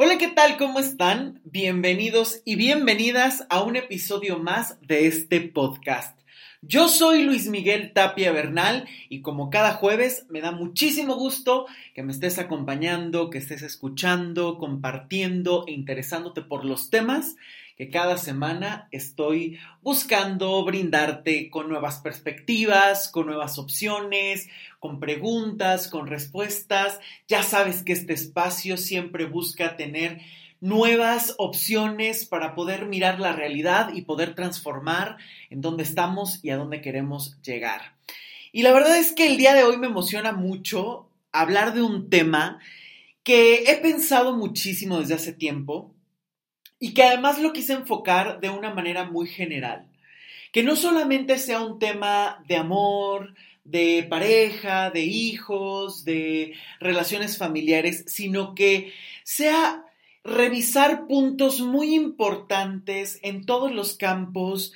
Hola, ¿qué tal? ¿Cómo están? Bienvenidos y bienvenidas a un episodio más de este podcast. Yo soy Luis Miguel Tapia Bernal y como cada jueves me da muchísimo gusto que me estés acompañando, que estés escuchando, compartiendo e interesándote por los temas que cada semana estoy buscando brindarte con nuevas perspectivas, con nuevas opciones, con preguntas, con respuestas. Ya sabes que este espacio siempre busca tener nuevas opciones para poder mirar la realidad y poder transformar en dónde estamos y a dónde queremos llegar. Y la verdad es que el día de hoy me emociona mucho hablar de un tema que he pensado muchísimo desde hace tiempo y que además lo quise enfocar de una manera muy general. Que no solamente sea un tema de amor, de pareja, de hijos, de relaciones familiares, sino que sea revisar puntos muy importantes en todos los campos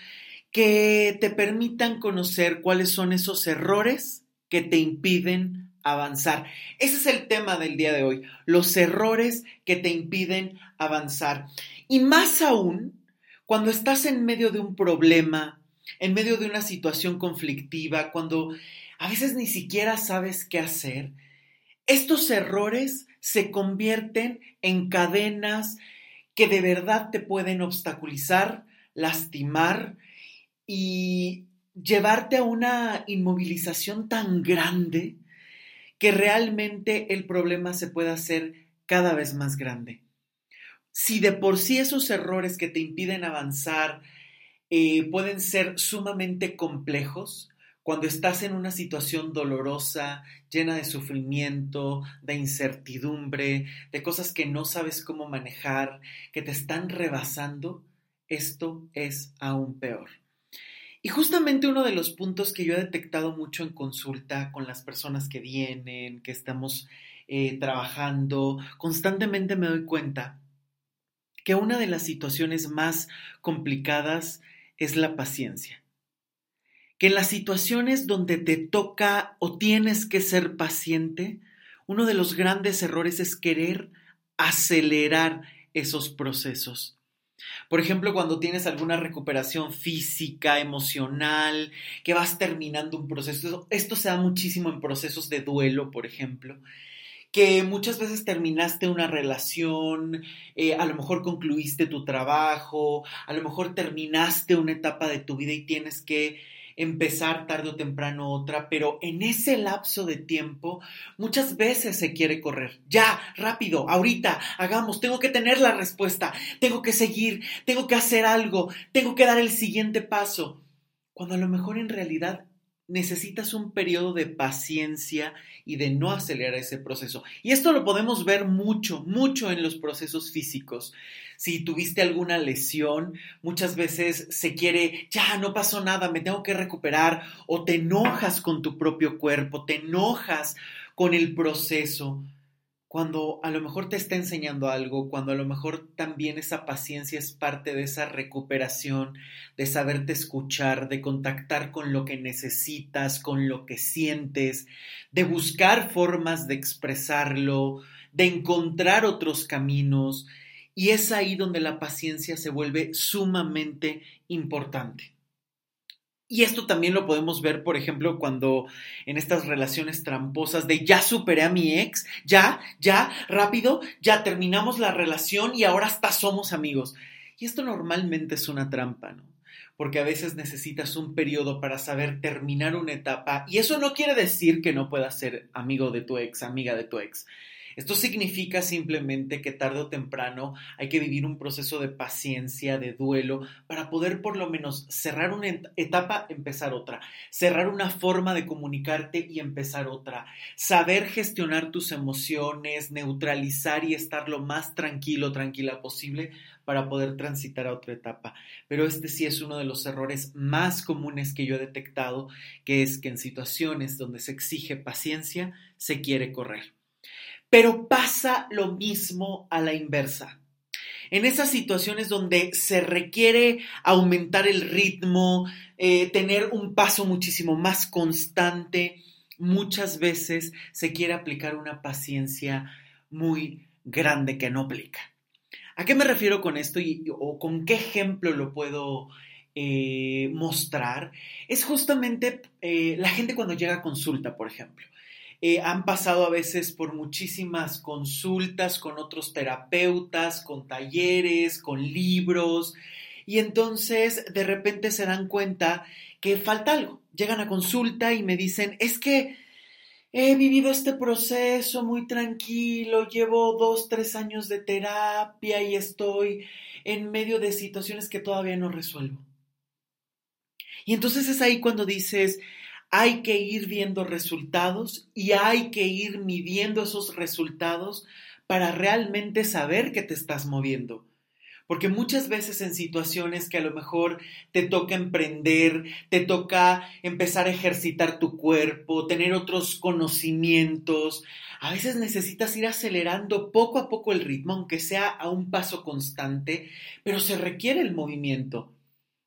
que te permitan conocer cuáles son esos errores que te impiden avanzar. Ese es el tema del día de hoy, los errores que te impiden avanzar. Y más aún cuando estás en medio de un problema, en medio de una situación conflictiva, cuando a veces ni siquiera sabes qué hacer, estos errores se convierten en cadenas que de verdad te pueden obstaculizar, lastimar y llevarte a una inmovilización tan grande que realmente el problema se pueda hacer cada vez más grande. Si de por sí esos errores que te impiden avanzar eh, pueden ser sumamente complejos, cuando estás en una situación dolorosa, llena de sufrimiento, de incertidumbre, de cosas que no sabes cómo manejar, que te están rebasando, esto es aún peor. Y justamente uno de los puntos que yo he detectado mucho en consulta con las personas que vienen, que estamos eh, trabajando, constantemente me doy cuenta que una de las situaciones más complicadas es la paciencia. Que en las situaciones donde te toca o tienes que ser paciente, uno de los grandes errores es querer acelerar esos procesos. Por ejemplo, cuando tienes alguna recuperación física, emocional, que vas terminando un proceso, esto se da muchísimo en procesos de duelo, por ejemplo, que muchas veces terminaste una relación, eh, a lo mejor concluiste tu trabajo, a lo mejor terminaste una etapa de tu vida y tienes que empezar tarde o temprano otra, pero en ese lapso de tiempo muchas veces se quiere correr. Ya, rápido, ahorita, hagamos, tengo que tener la respuesta, tengo que seguir, tengo que hacer algo, tengo que dar el siguiente paso, cuando a lo mejor en realidad necesitas un periodo de paciencia y de no acelerar ese proceso. Y esto lo podemos ver mucho, mucho en los procesos físicos. Si tuviste alguna lesión, muchas veces se quiere, ya no pasó nada, me tengo que recuperar, o te enojas con tu propio cuerpo, te enojas con el proceso cuando a lo mejor te está enseñando algo, cuando a lo mejor también esa paciencia es parte de esa recuperación, de saberte escuchar, de contactar con lo que necesitas, con lo que sientes, de buscar formas de expresarlo, de encontrar otros caminos. Y es ahí donde la paciencia se vuelve sumamente importante. Y esto también lo podemos ver, por ejemplo, cuando en estas relaciones tramposas de ya superé a mi ex, ya, ya, rápido, ya terminamos la relación y ahora hasta somos amigos. Y esto normalmente es una trampa, ¿no? Porque a veces necesitas un periodo para saber terminar una etapa y eso no quiere decir que no puedas ser amigo de tu ex, amiga de tu ex. Esto significa simplemente que tarde o temprano hay que vivir un proceso de paciencia, de duelo, para poder por lo menos cerrar una etapa, empezar otra, cerrar una forma de comunicarte y empezar otra, saber gestionar tus emociones, neutralizar y estar lo más tranquilo, tranquila posible para poder transitar a otra etapa. Pero este sí es uno de los errores más comunes que yo he detectado, que es que en situaciones donde se exige paciencia, se quiere correr. Pero pasa lo mismo a la inversa. En esas situaciones donde se requiere aumentar el ritmo, eh, tener un paso muchísimo más constante, muchas veces se quiere aplicar una paciencia muy grande que no aplica. ¿A qué me refiero con esto y, o con qué ejemplo lo puedo eh, mostrar? Es justamente eh, la gente cuando llega a consulta, por ejemplo. Eh, han pasado a veces por muchísimas consultas con otros terapeutas, con talleres, con libros, y entonces de repente se dan cuenta que falta algo. Llegan a consulta y me dicen, es que he vivido este proceso muy tranquilo, llevo dos, tres años de terapia y estoy en medio de situaciones que todavía no resuelvo. Y entonces es ahí cuando dices, hay que ir viendo resultados y hay que ir midiendo esos resultados para realmente saber que te estás moviendo. Porque muchas veces en situaciones que a lo mejor te toca emprender, te toca empezar a ejercitar tu cuerpo, tener otros conocimientos, a veces necesitas ir acelerando poco a poco el ritmo, aunque sea a un paso constante, pero se requiere el movimiento.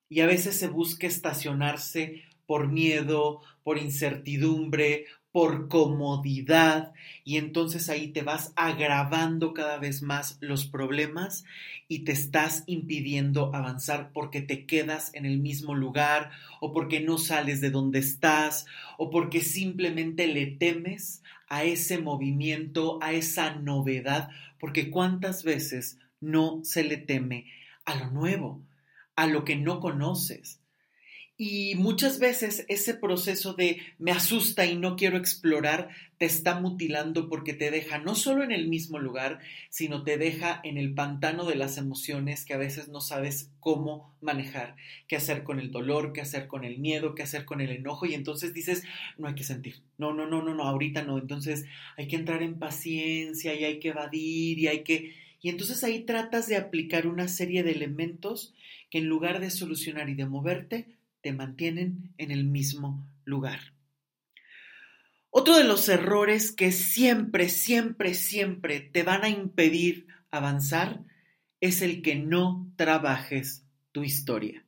Y a veces se busca estacionarse por miedo, por incertidumbre, por comodidad y entonces ahí te vas agravando cada vez más los problemas y te estás impidiendo avanzar porque te quedas en el mismo lugar o porque no sales de donde estás o porque simplemente le temes a ese movimiento, a esa novedad, porque cuántas veces no se le teme a lo nuevo, a lo que no conoces. Y muchas veces ese proceso de me asusta y no quiero explorar te está mutilando porque te deja no solo en el mismo lugar, sino te deja en el pantano de las emociones que a veces no sabes cómo manejar, qué hacer con el dolor, qué hacer con el miedo, qué hacer con el enojo y entonces dices, no hay que sentir, no, no, no, no, no, ahorita no, entonces hay que entrar en paciencia y hay que evadir y hay que... Y entonces ahí tratas de aplicar una serie de elementos que en lugar de solucionar y de moverte, te mantienen en el mismo lugar. Otro de los errores que siempre, siempre, siempre te van a impedir avanzar es el que no trabajes tu historia.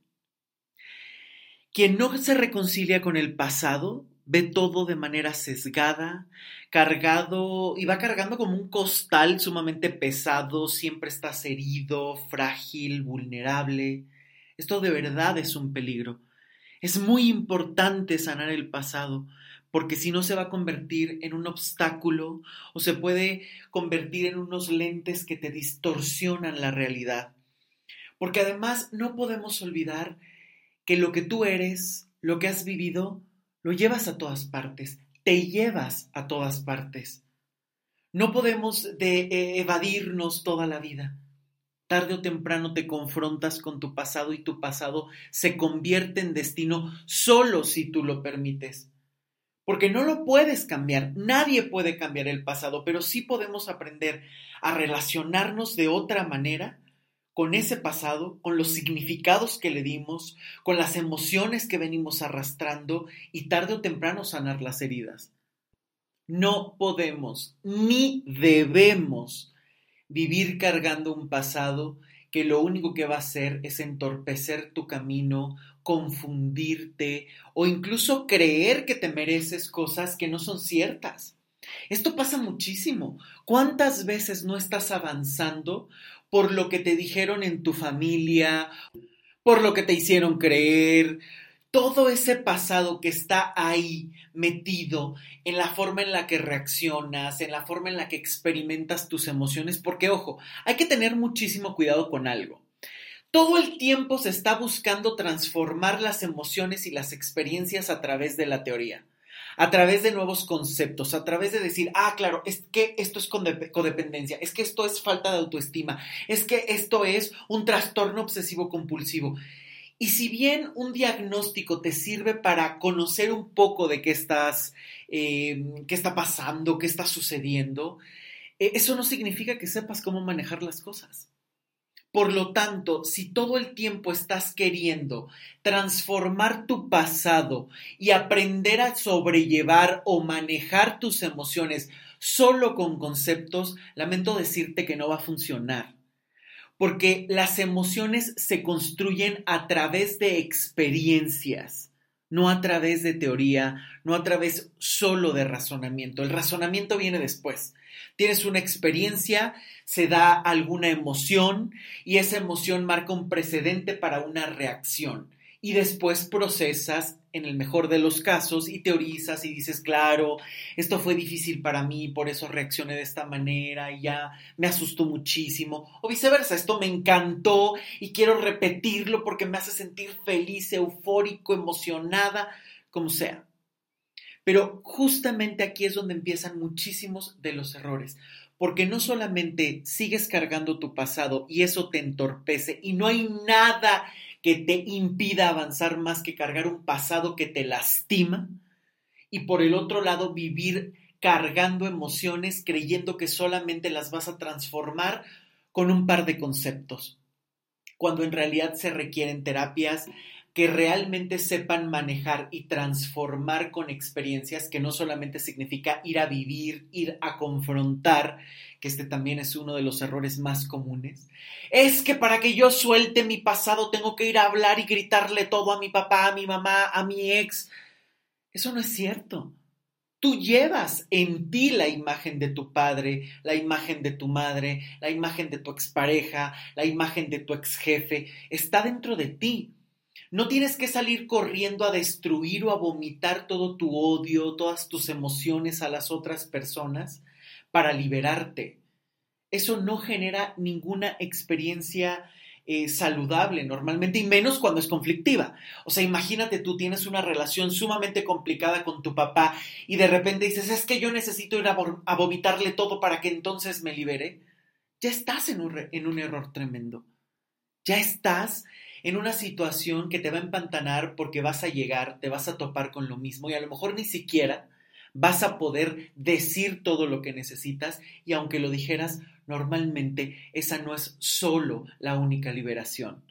Quien no se reconcilia con el pasado ve todo de manera sesgada, cargado y va cargando como un costal sumamente pesado, siempre estás herido, frágil, vulnerable. Esto de verdad es un peligro. Es muy importante sanar el pasado, porque si no se va a convertir en un obstáculo o se puede convertir en unos lentes que te distorsionan la realidad. Porque además no podemos olvidar que lo que tú eres, lo que has vivido, lo llevas a todas partes, te llevas a todas partes. No podemos de, eh, evadirnos toda la vida. Tarde o temprano te confrontas con tu pasado y tu pasado se convierte en destino solo si tú lo permites. Porque no lo puedes cambiar, nadie puede cambiar el pasado, pero sí podemos aprender a relacionarnos de otra manera con ese pasado, con los significados que le dimos, con las emociones que venimos arrastrando y tarde o temprano sanar las heridas. No podemos ni debemos vivir cargando un pasado que lo único que va a hacer es entorpecer tu camino, confundirte o incluso creer que te mereces cosas que no son ciertas. Esto pasa muchísimo. ¿Cuántas veces no estás avanzando por lo que te dijeron en tu familia, por lo que te hicieron creer, todo ese pasado que está ahí metido en la forma en la que reaccionas, en la forma en la que experimentas tus emociones, porque ojo, hay que tener muchísimo cuidado con algo. Todo el tiempo se está buscando transformar las emociones y las experiencias a través de la teoría, a través de nuevos conceptos, a través de decir, ah, claro, es que esto es codependencia, es que esto es falta de autoestima, es que esto es un trastorno obsesivo compulsivo. Y si bien un diagnóstico te sirve para conocer un poco de qué estás, eh, qué está pasando, qué está sucediendo, eh, eso no significa que sepas cómo manejar las cosas. Por lo tanto, si todo el tiempo estás queriendo transformar tu pasado y aprender a sobrellevar o manejar tus emociones solo con conceptos, lamento decirte que no va a funcionar porque las emociones se construyen a través de experiencias, no a través de teoría, no a través solo de razonamiento. El razonamiento viene después, Tienes una experiencia, se da alguna emoción y esa emoción marca un precedente para una reacción. Y después procesas, en el mejor de los casos, y teorizas y dices, claro, esto fue difícil para mí, por eso reaccioné de esta manera y ya me asustó muchísimo. O viceversa, esto me encantó y quiero repetirlo porque me hace sentir feliz, eufórico, emocionada, como sea. Pero justamente aquí es donde empiezan muchísimos de los errores, porque no solamente sigues cargando tu pasado y eso te entorpece y no hay nada que te impida avanzar más que cargar un pasado que te lastima y por el otro lado vivir cargando emociones creyendo que solamente las vas a transformar con un par de conceptos, cuando en realidad se requieren terapias que realmente sepan manejar y transformar con experiencias que no solamente significa ir a vivir, ir a confrontar, que este también es uno de los errores más comunes. Es que para que yo suelte mi pasado tengo que ir a hablar y gritarle todo a mi papá, a mi mamá, a mi ex. Eso no es cierto. Tú llevas en ti la imagen de tu padre, la imagen de tu madre, la imagen de tu expareja, la imagen de tu ex jefe. Está dentro de ti. No tienes que salir corriendo a destruir o a vomitar todo tu odio, todas tus emociones a las otras personas para liberarte. Eso no genera ninguna experiencia eh, saludable normalmente y menos cuando es conflictiva. O sea, imagínate tú tienes una relación sumamente complicada con tu papá y de repente dices, es que yo necesito ir a, a vomitarle todo para que entonces me libere. Ya estás en un, en un error tremendo. Ya estás en una situación que te va a empantanar porque vas a llegar, te vas a topar con lo mismo y a lo mejor ni siquiera vas a poder decir todo lo que necesitas y aunque lo dijeras, normalmente esa no es solo la única liberación,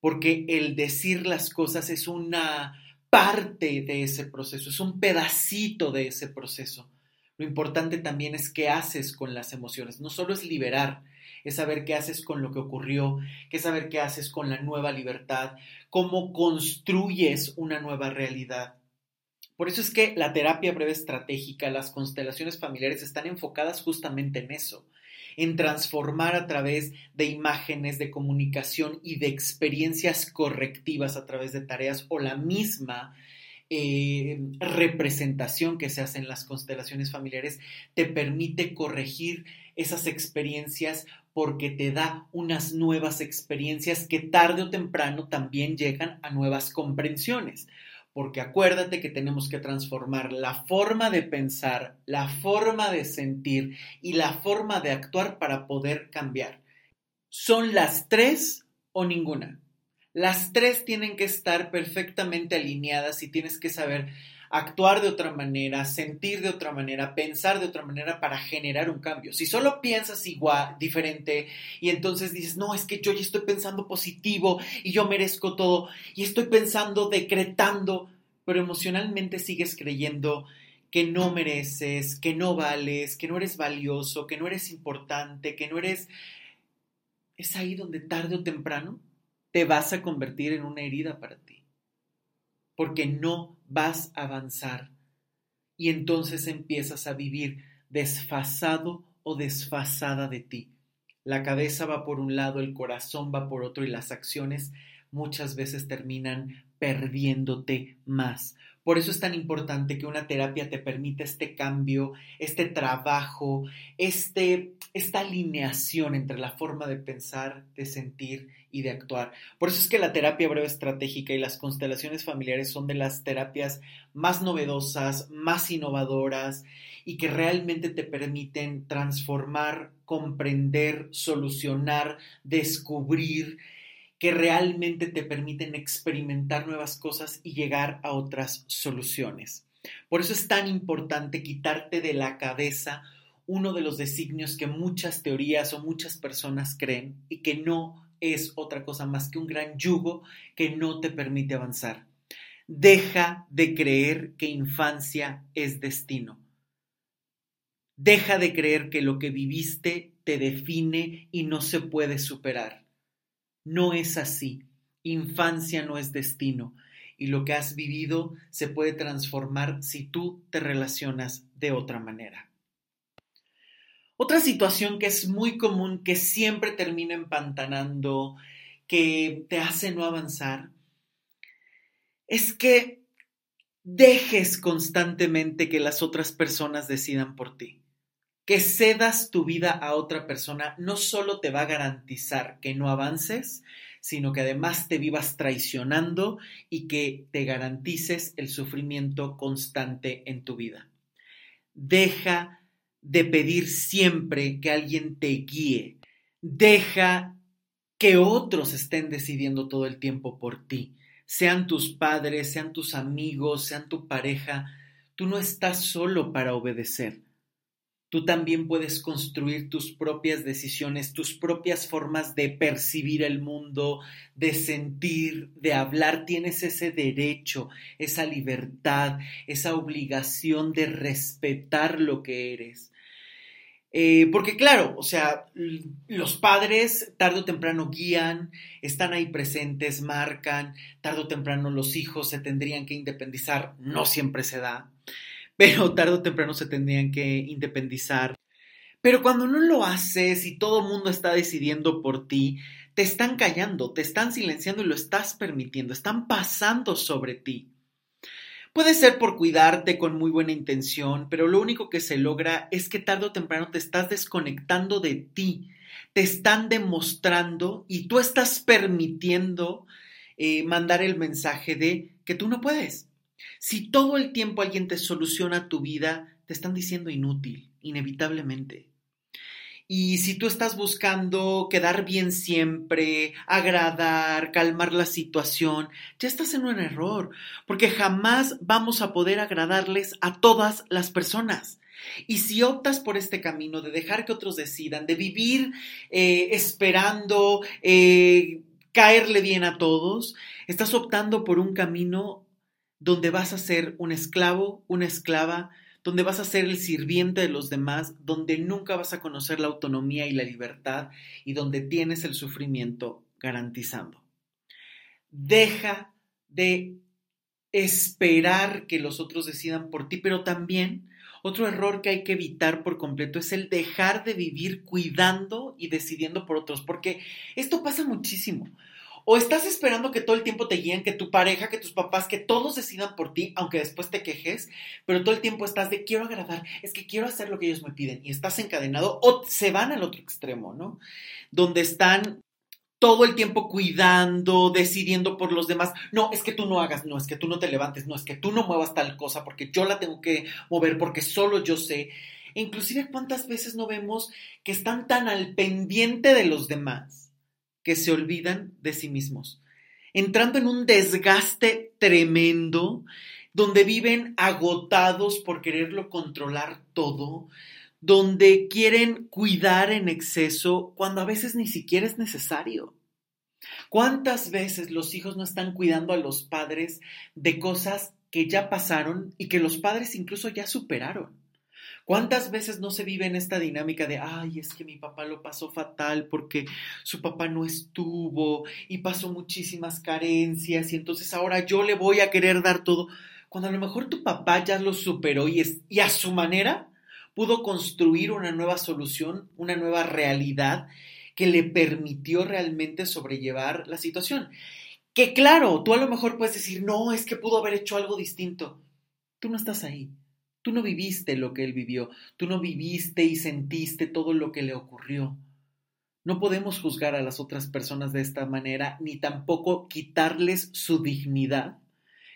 porque el decir las cosas es una parte de ese proceso, es un pedacito de ese proceso. Lo importante también es qué haces con las emociones, no solo es liberar, es saber qué haces con lo que ocurrió, qué saber qué haces con la nueva libertad, cómo construyes una nueva realidad. Por eso es que la terapia breve estratégica, las constelaciones familiares están enfocadas justamente en eso, en transformar a través de imágenes, de comunicación y de experiencias correctivas a través de tareas o la misma eh, representación que se hace en las constelaciones familiares te permite corregir esas experiencias porque te da unas nuevas experiencias que tarde o temprano también llegan a nuevas comprensiones. Porque acuérdate que tenemos que transformar la forma de pensar, la forma de sentir y la forma de actuar para poder cambiar. Son las tres o ninguna. Las tres tienen que estar perfectamente alineadas y tienes que saber actuar de otra manera, sentir de otra manera, pensar de otra manera para generar un cambio. Si solo piensas igual, diferente, y entonces dices, no, es que yo ya estoy pensando positivo y yo merezco todo, y estoy pensando, decretando, pero emocionalmente sigues creyendo que no mereces, que no vales, que no eres valioso, que no eres importante, que no eres... Es ahí donde tarde o temprano te vas a convertir en una herida para ti porque no vas a avanzar. Y entonces empiezas a vivir desfasado o desfasada de ti. La cabeza va por un lado, el corazón va por otro y las acciones muchas veces terminan perdiéndote más. Por eso es tan importante que una terapia te permita este cambio, este trabajo, este, esta alineación entre la forma de pensar, de sentir y de actuar. Por eso es que la terapia breve estratégica y las constelaciones familiares son de las terapias más novedosas, más innovadoras y que realmente te permiten transformar, comprender, solucionar, descubrir, que realmente te permiten experimentar nuevas cosas y llegar a otras soluciones. Por eso es tan importante quitarte de la cabeza uno de los designios que muchas teorías o muchas personas creen y que no es otra cosa más que un gran yugo que no te permite avanzar. Deja de creer que infancia es destino. Deja de creer que lo que viviste te define y no se puede superar. No es así. Infancia no es destino y lo que has vivido se puede transformar si tú te relacionas de otra manera. Otra situación que es muy común, que siempre termina empantanando, que te hace no avanzar, es que dejes constantemente que las otras personas decidan por ti. Que cedas tu vida a otra persona no solo te va a garantizar que no avances, sino que además te vivas traicionando y que te garantices el sufrimiento constante en tu vida. Deja de pedir siempre que alguien te guíe. Deja que otros estén decidiendo todo el tiempo por ti sean tus padres, sean tus amigos, sean tu pareja, tú no estás solo para obedecer. Tú también puedes construir tus propias decisiones, tus propias formas de percibir el mundo, de sentir, de hablar. Tienes ese derecho, esa libertad, esa obligación de respetar lo que eres. Eh, porque claro, o sea, los padres tarde o temprano guían, están ahí presentes, marcan, tarde o temprano los hijos se tendrían que independizar, no siempre se da, pero tarde o temprano se tendrían que independizar. Pero cuando no lo haces y todo el mundo está decidiendo por ti, te están callando, te están silenciando y lo estás permitiendo, están pasando sobre ti. Puede ser por cuidarte con muy buena intención, pero lo único que se logra es que tarde o temprano te estás desconectando de ti, te están demostrando y tú estás permitiendo eh, mandar el mensaje de que tú no puedes. Si todo el tiempo alguien te soluciona tu vida, te están diciendo inútil, inevitablemente. Y si tú estás buscando quedar bien siempre, agradar, calmar la situación, ya estás en un error, porque jamás vamos a poder agradarles a todas las personas. Y si optas por este camino de dejar que otros decidan, de vivir eh, esperando eh, caerle bien a todos, estás optando por un camino donde vas a ser un esclavo, una esclava donde vas a ser el sirviente de los demás, donde nunca vas a conocer la autonomía y la libertad y donde tienes el sufrimiento garantizando. Deja de esperar que los otros decidan por ti, pero también otro error que hay que evitar por completo es el dejar de vivir cuidando y decidiendo por otros, porque esto pasa muchísimo. O estás esperando que todo el tiempo te guíen, que tu pareja, que tus papás, que todos decidan por ti, aunque después te quejes, pero todo el tiempo estás de quiero agradar, es que quiero hacer lo que ellos me piden y estás encadenado o se van al otro extremo, ¿no? Donde están todo el tiempo cuidando, decidiendo por los demás. No, es que tú no hagas, no, es que tú no te levantes, no, es que tú no muevas tal cosa porque yo la tengo que mover porque solo yo sé. inclusive cuántas veces no vemos que están tan al pendiente de los demás que se olvidan de sí mismos, entrando en un desgaste tremendo, donde viven agotados por quererlo controlar todo, donde quieren cuidar en exceso cuando a veces ni siquiera es necesario. ¿Cuántas veces los hijos no están cuidando a los padres de cosas que ya pasaron y que los padres incluso ya superaron? ¿Cuántas veces no se vive en esta dinámica de, ay, es que mi papá lo pasó fatal porque su papá no estuvo y pasó muchísimas carencias y entonces ahora yo le voy a querer dar todo? Cuando a lo mejor tu papá ya lo superó y, es, y a su manera pudo construir una nueva solución, una nueva realidad que le permitió realmente sobrellevar la situación. Que claro, tú a lo mejor puedes decir, no, es que pudo haber hecho algo distinto. Tú no estás ahí. Tú no viviste lo que él vivió, tú no viviste y sentiste todo lo que le ocurrió. No podemos juzgar a las otras personas de esta manera, ni tampoco quitarles su dignidad,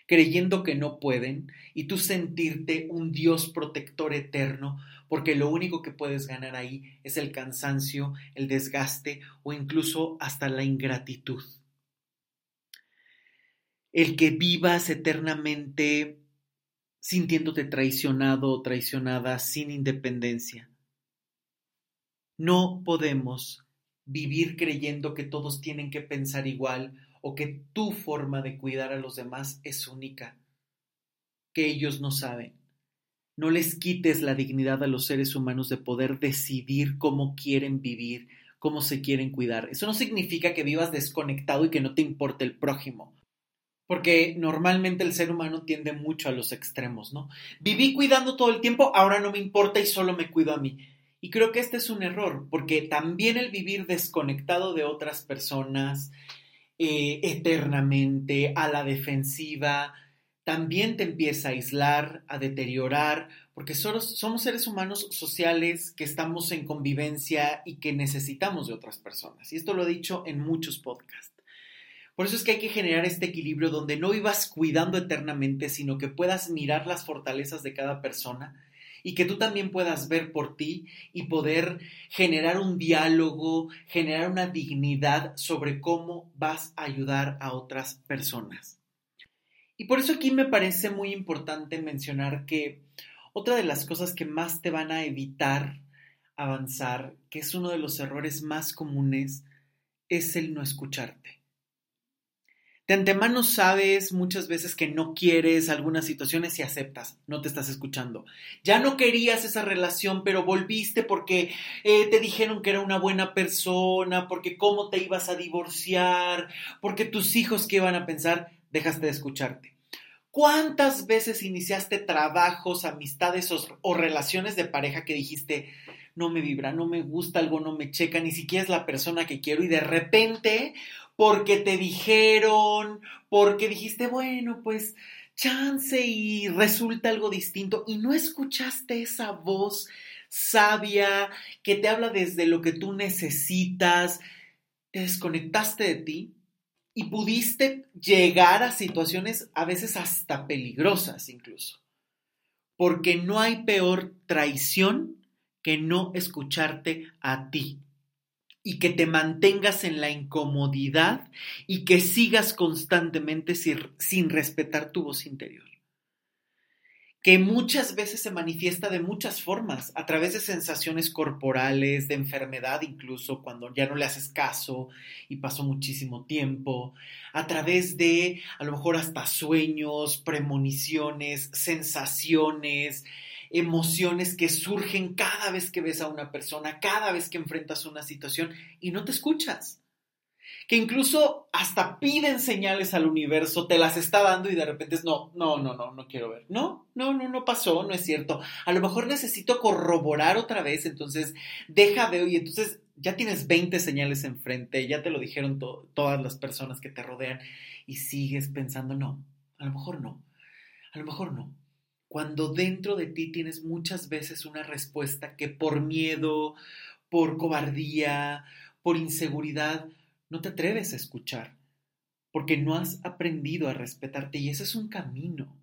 creyendo que no pueden, y tú sentirte un Dios protector eterno, porque lo único que puedes ganar ahí es el cansancio, el desgaste o incluso hasta la ingratitud. El que vivas eternamente sintiéndote traicionado o traicionada sin independencia. No podemos vivir creyendo que todos tienen que pensar igual o que tu forma de cuidar a los demás es única, que ellos no saben. No les quites la dignidad a los seres humanos de poder decidir cómo quieren vivir, cómo se quieren cuidar. Eso no significa que vivas desconectado y que no te importe el prójimo porque normalmente el ser humano tiende mucho a los extremos, ¿no? Viví cuidando todo el tiempo, ahora no me importa y solo me cuido a mí. Y creo que este es un error, porque también el vivir desconectado de otras personas eh, eternamente, a la defensiva, también te empieza a aislar, a deteriorar, porque somos seres humanos sociales que estamos en convivencia y que necesitamos de otras personas. Y esto lo he dicho en muchos podcasts. Por eso es que hay que generar este equilibrio donde no vivas cuidando eternamente, sino que puedas mirar las fortalezas de cada persona y que tú también puedas ver por ti y poder generar un diálogo, generar una dignidad sobre cómo vas a ayudar a otras personas. Y por eso aquí me parece muy importante mencionar que otra de las cosas que más te van a evitar avanzar, que es uno de los errores más comunes, es el no escucharte. De antemano sabes muchas veces que no quieres algunas situaciones y aceptas, no te estás escuchando. Ya no querías esa relación, pero volviste porque eh, te dijeron que era una buena persona, porque cómo te ibas a divorciar, porque tus hijos qué iban a pensar, dejaste de escucharte. ¿Cuántas veces iniciaste trabajos, amistades o, relaciones de pareja que dijiste, no me vibra, no me gusta, algo no me checa, ni siquiera es la persona que quiero y de repente, porque te dijeron, porque dijiste, bueno, pues chance y resulta algo distinto y no escuchaste esa voz sabia que te habla desde lo que tú necesitas, te desconectaste de ti y pudiste llegar a situaciones a veces hasta peligrosas incluso. Porque no hay peor traición que no escucharte a ti y que te mantengas en la incomodidad y que sigas constantemente sin, sin respetar tu voz interior. Que muchas veces se manifiesta de muchas formas, a través de sensaciones corporales, de enfermedad incluso, cuando ya no le haces caso y pasó muchísimo tiempo, a través de a lo mejor hasta sueños, premoniciones, sensaciones, emociones que surgen cada vez que ves a una persona, cada vez que enfrentas una situación y no te escuchas que incluso hasta piden señales al universo, te las está dando y de repente es no, no, no, no, no quiero ver. No, no, no, no pasó, no es cierto. A lo mejor necesito corroborar otra vez, entonces deja de y entonces ya tienes 20 señales enfrente, ya te lo dijeron todas las personas que te rodean y sigues pensando no, a lo mejor no, a lo mejor no. Cuando dentro de ti tienes muchas veces una respuesta que por miedo, por cobardía, por inseguridad, no te atreves a escuchar, porque no has aprendido a respetarte y ese es un camino,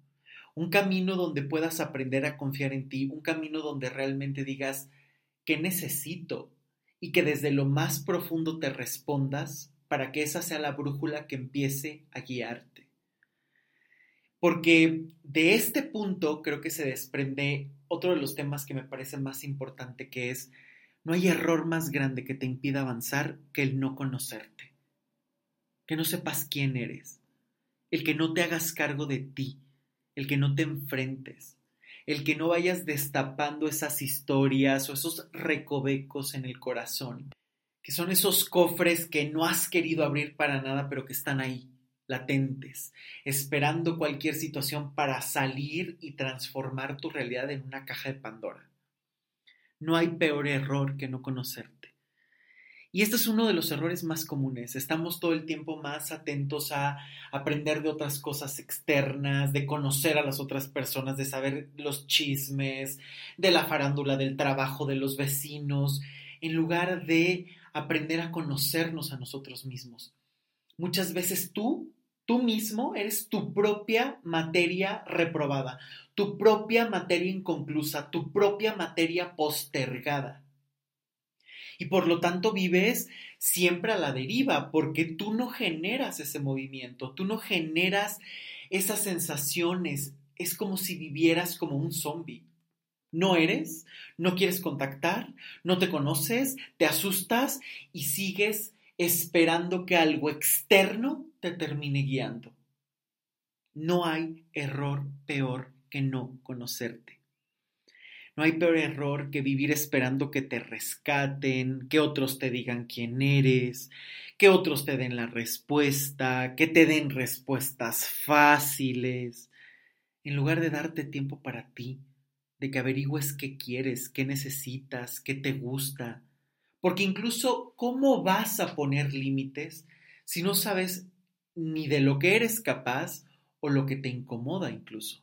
un camino donde puedas aprender a confiar en ti, un camino donde realmente digas, ¿qué necesito? Y que desde lo más profundo te respondas para que esa sea la brújula que empiece a guiarte. Porque de este punto creo que se desprende otro de los temas que me parece más importante, que es no hay error más grande que te impida avanzar que el no conocerte. Que no sepas quién eres. El que no te hagas cargo de ti. El que no te enfrentes. El que no vayas destapando esas historias o esos recovecos en el corazón. Que son esos cofres que no has querido abrir para nada, pero que están ahí, latentes, esperando cualquier situación para salir y transformar tu realidad en una caja de Pandora. No hay peor error que no conocerte. Y este es uno de los errores más comunes. Estamos todo el tiempo más atentos a aprender de otras cosas externas, de conocer a las otras personas, de saber los chismes, de la farándula del trabajo de los vecinos, en lugar de aprender a conocernos a nosotros mismos. Muchas veces tú, tú mismo, eres tu propia materia reprobada tu propia materia inconclusa, tu propia materia postergada. Y por lo tanto vives siempre a la deriva, porque tú no generas ese movimiento, tú no generas esas sensaciones, es como si vivieras como un zombie. No eres, no quieres contactar, no te conoces, te asustas y sigues esperando que algo externo te termine guiando. No hay error peor que no conocerte. No hay peor error que vivir esperando que te rescaten, que otros te digan quién eres, que otros te den la respuesta, que te den respuestas fáciles, en lugar de darte tiempo para ti, de que averigües qué quieres, qué necesitas, qué te gusta. Porque incluso, ¿cómo vas a poner límites si no sabes ni de lo que eres capaz o lo que te incomoda incluso?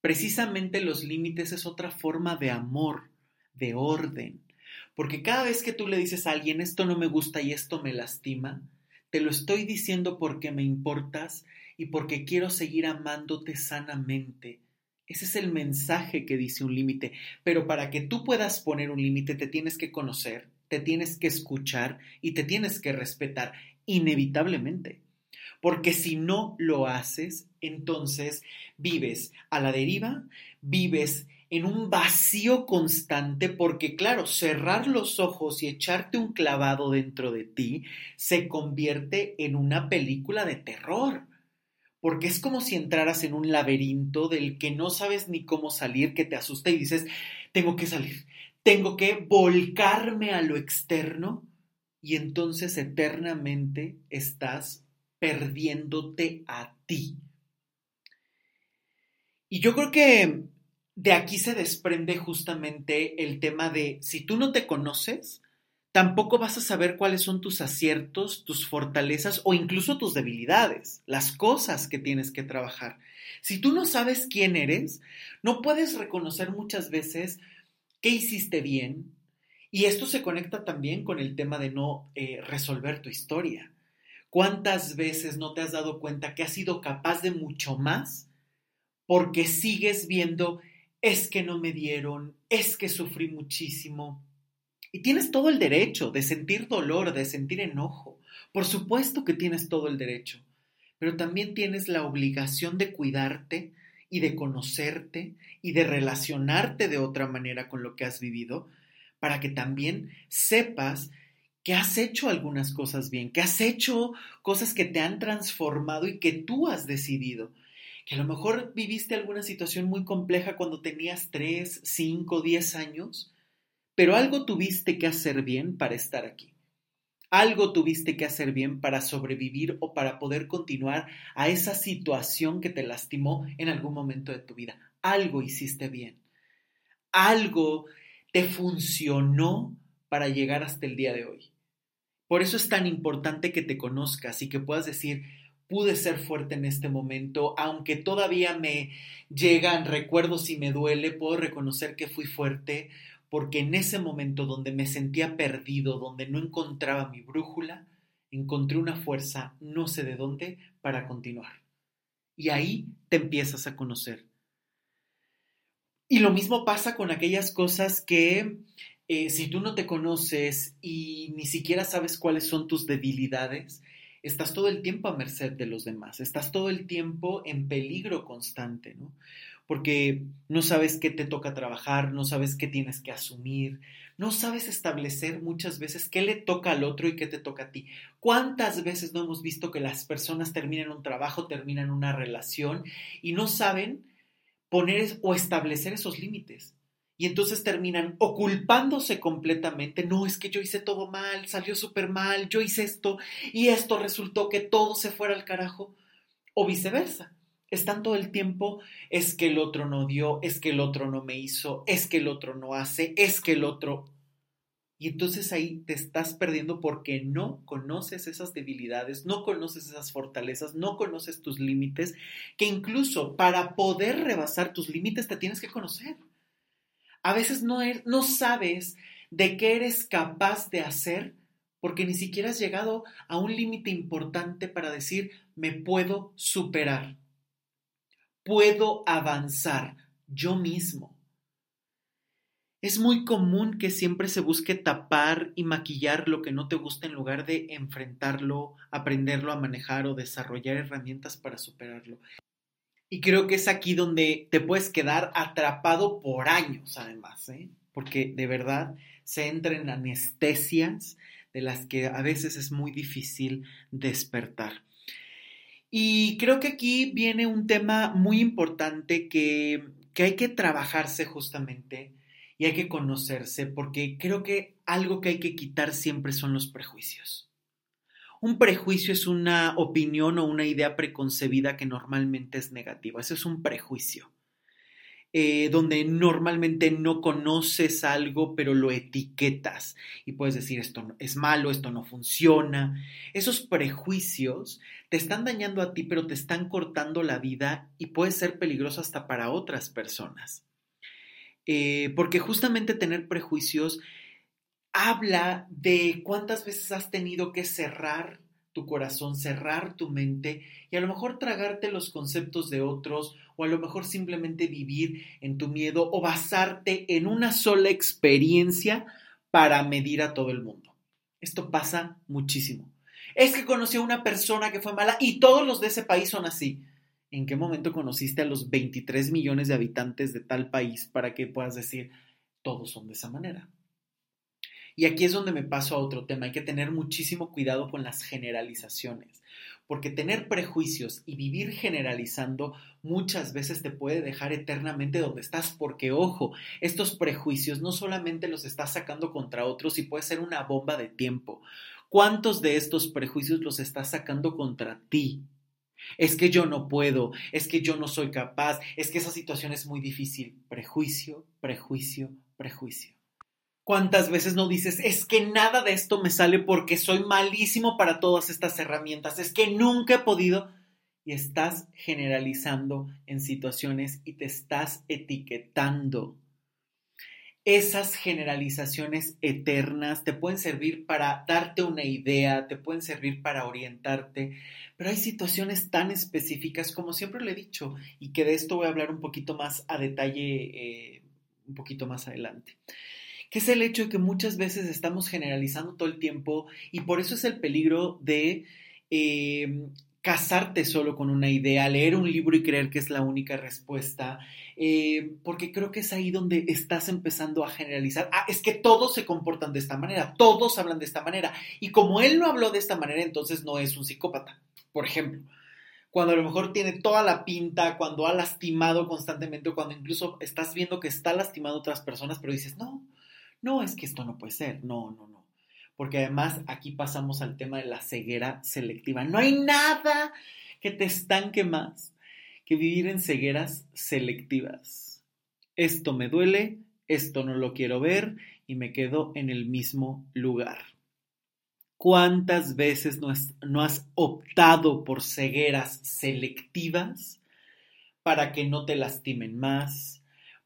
Precisamente los límites es otra forma de amor, de orden. Porque cada vez que tú le dices a alguien esto no me gusta y esto me lastima, te lo estoy diciendo porque me importas y porque quiero seguir amándote sanamente. Ese es el mensaje que dice un límite. Pero para que tú puedas poner un límite te tienes que conocer, te tienes que escuchar y te tienes que respetar, inevitablemente. Porque si no lo haces, entonces vives a la deriva, vives en un vacío constante porque, claro, cerrar los ojos y echarte un clavado dentro de ti se convierte en una película de terror. Porque es como si entraras en un laberinto del que no sabes ni cómo salir, que te asusta y dices, tengo que salir, tengo que volcarme a lo externo y entonces eternamente estás perdiéndote a ti. Y yo creo que de aquí se desprende justamente el tema de si tú no te conoces, tampoco vas a saber cuáles son tus aciertos, tus fortalezas o incluso tus debilidades, las cosas que tienes que trabajar. Si tú no sabes quién eres, no puedes reconocer muchas veces qué hiciste bien. Y esto se conecta también con el tema de no eh, resolver tu historia. ¿Cuántas veces no te has dado cuenta que has sido capaz de mucho más porque sigues viendo es que no me dieron, es que sufrí muchísimo. Y tienes todo el derecho de sentir dolor, de sentir enojo. Por supuesto que tienes todo el derecho, pero también tienes la obligación de cuidarte y de conocerte y de relacionarte de otra manera con lo que has vivido para que también sepas que has hecho algunas cosas bien, que has hecho cosas que te han transformado y que tú has decidido que a lo mejor viviste alguna situación muy compleja cuando tenías 3, 5, 10 años, pero algo tuviste que hacer bien para estar aquí. Algo tuviste que hacer bien para sobrevivir o para poder continuar a esa situación que te lastimó en algún momento de tu vida. Algo hiciste bien. Algo te funcionó para llegar hasta el día de hoy. Por eso es tan importante que te conozcas y que puedas decir, pude ser fuerte en este momento, aunque todavía me llegan recuerdos y me duele, puedo reconocer que fui fuerte porque en ese momento donde me sentía perdido, donde no encontraba mi brújula, encontré una fuerza, no sé de dónde, para continuar. Y ahí te empiezas a conocer. Y lo mismo pasa con aquellas cosas que eh, si tú no te conoces y ni siquiera sabes cuáles son tus debilidades, estás todo el tiempo a merced de los demás, estás todo el tiempo en peligro constante, ¿no? Porque no sabes qué te toca trabajar, no sabes qué tienes que asumir, no sabes establecer muchas veces qué le toca al otro y qué te toca a ti. ¿Cuántas veces no hemos visto que las personas terminan un trabajo, terminan una relación y no saben poner o establecer esos límites? Y entonces terminan o culpándose completamente, no, es que yo hice todo mal, salió súper mal, yo hice esto y esto resultó que todo se fuera al carajo, o viceversa. Están todo el tiempo, es que el otro no dio, es que el otro no me hizo, es que el otro no hace, es que el otro... Y entonces ahí te estás perdiendo porque no conoces esas debilidades, no conoces esas fortalezas, no conoces tus límites, que incluso para poder rebasar tus límites te tienes que conocer. A veces no, er, no sabes de qué eres capaz de hacer porque ni siquiera has llegado a un límite importante para decir, me puedo superar, puedo avanzar yo mismo. Es muy común que siempre se busque tapar y maquillar lo que no te gusta en lugar de enfrentarlo, aprenderlo a manejar o desarrollar herramientas para superarlo. Y creo que es aquí donde te puedes quedar atrapado por años, además, ¿eh? porque de verdad se entra en anestesias de las que a veces es muy difícil despertar. Y creo que aquí viene un tema muy importante que, que hay que trabajarse justamente y hay que conocerse, porque creo que algo que hay que quitar siempre son los prejuicios. Un prejuicio es una opinión o una idea preconcebida que normalmente es negativa. Eso es un prejuicio. Eh, donde normalmente no conoces algo, pero lo etiquetas y puedes decir esto es malo, esto no funciona. Esos prejuicios te están dañando a ti, pero te están cortando la vida y puede ser peligroso hasta para otras personas. Eh, porque justamente tener prejuicios habla de cuántas veces has tenido que cerrar tu corazón, cerrar tu mente y a lo mejor tragarte los conceptos de otros o a lo mejor simplemente vivir en tu miedo o basarte en una sola experiencia para medir a todo el mundo. Esto pasa muchísimo. Es que conocí a una persona que fue mala y todos los de ese país son así. ¿En qué momento conociste a los 23 millones de habitantes de tal país para que puedas decir todos son de esa manera? Y aquí es donde me paso a otro tema. Hay que tener muchísimo cuidado con las generalizaciones, porque tener prejuicios y vivir generalizando muchas veces te puede dejar eternamente donde estás, porque ojo, estos prejuicios no solamente los estás sacando contra otros y puede ser una bomba de tiempo. ¿Cuántos de estos prejuicios los estás sacando contra ti? Es que yo no puedo, es que yo no soy capaz, es que esa situación es muy difícil. Prejuicio, prejuicio, prejuicio. ¿Cuántas veces no dices, es que nada de esto me sale porque soy malísimo para todas estas herramientas, es que nunca he podido? Y estás generalizando en situaciones y te estás etiquetando. Esas generalizaciones eternas te pueden servir para darte una idea, te pueden servir para orientarte, pero hay situaciones tan específicas como siempre le he dicho y que de esto voy a hablar un poquito más a detalle eh, un poquito más adelante que es el hecho de que muchas veces estamos generalizando todo el tiempo y por eso es el peligro de eh, casarte solo con una idea, leer un libro y creer que es la única respuesta, eh, porque creo que es ahí donde estás empezando a generalizar. Ah, es que todos se comportan de esta manera, todos hablan de esta manera, y como él no habló de esta manera, entonces no es un psicópata, por ejemplo cuando a lo mejor tiene toda la pinta, cuando ha lastimado constantemente, cuando incluso estás viendo que está lastimando a otras personas, pero dices, no, no, es que esto no puede ser, no, no, no. Porque además aquí pasamos al tema de la ceguera selectiva. No hay nada que te estanque más que vivir en cegueras selectivas. Esto me duele, esto no lo quiero ver y me quedo en el mismo lugar. ¿Cuántas veces no no has optado por cegueras selectivas para que no te lastimen más,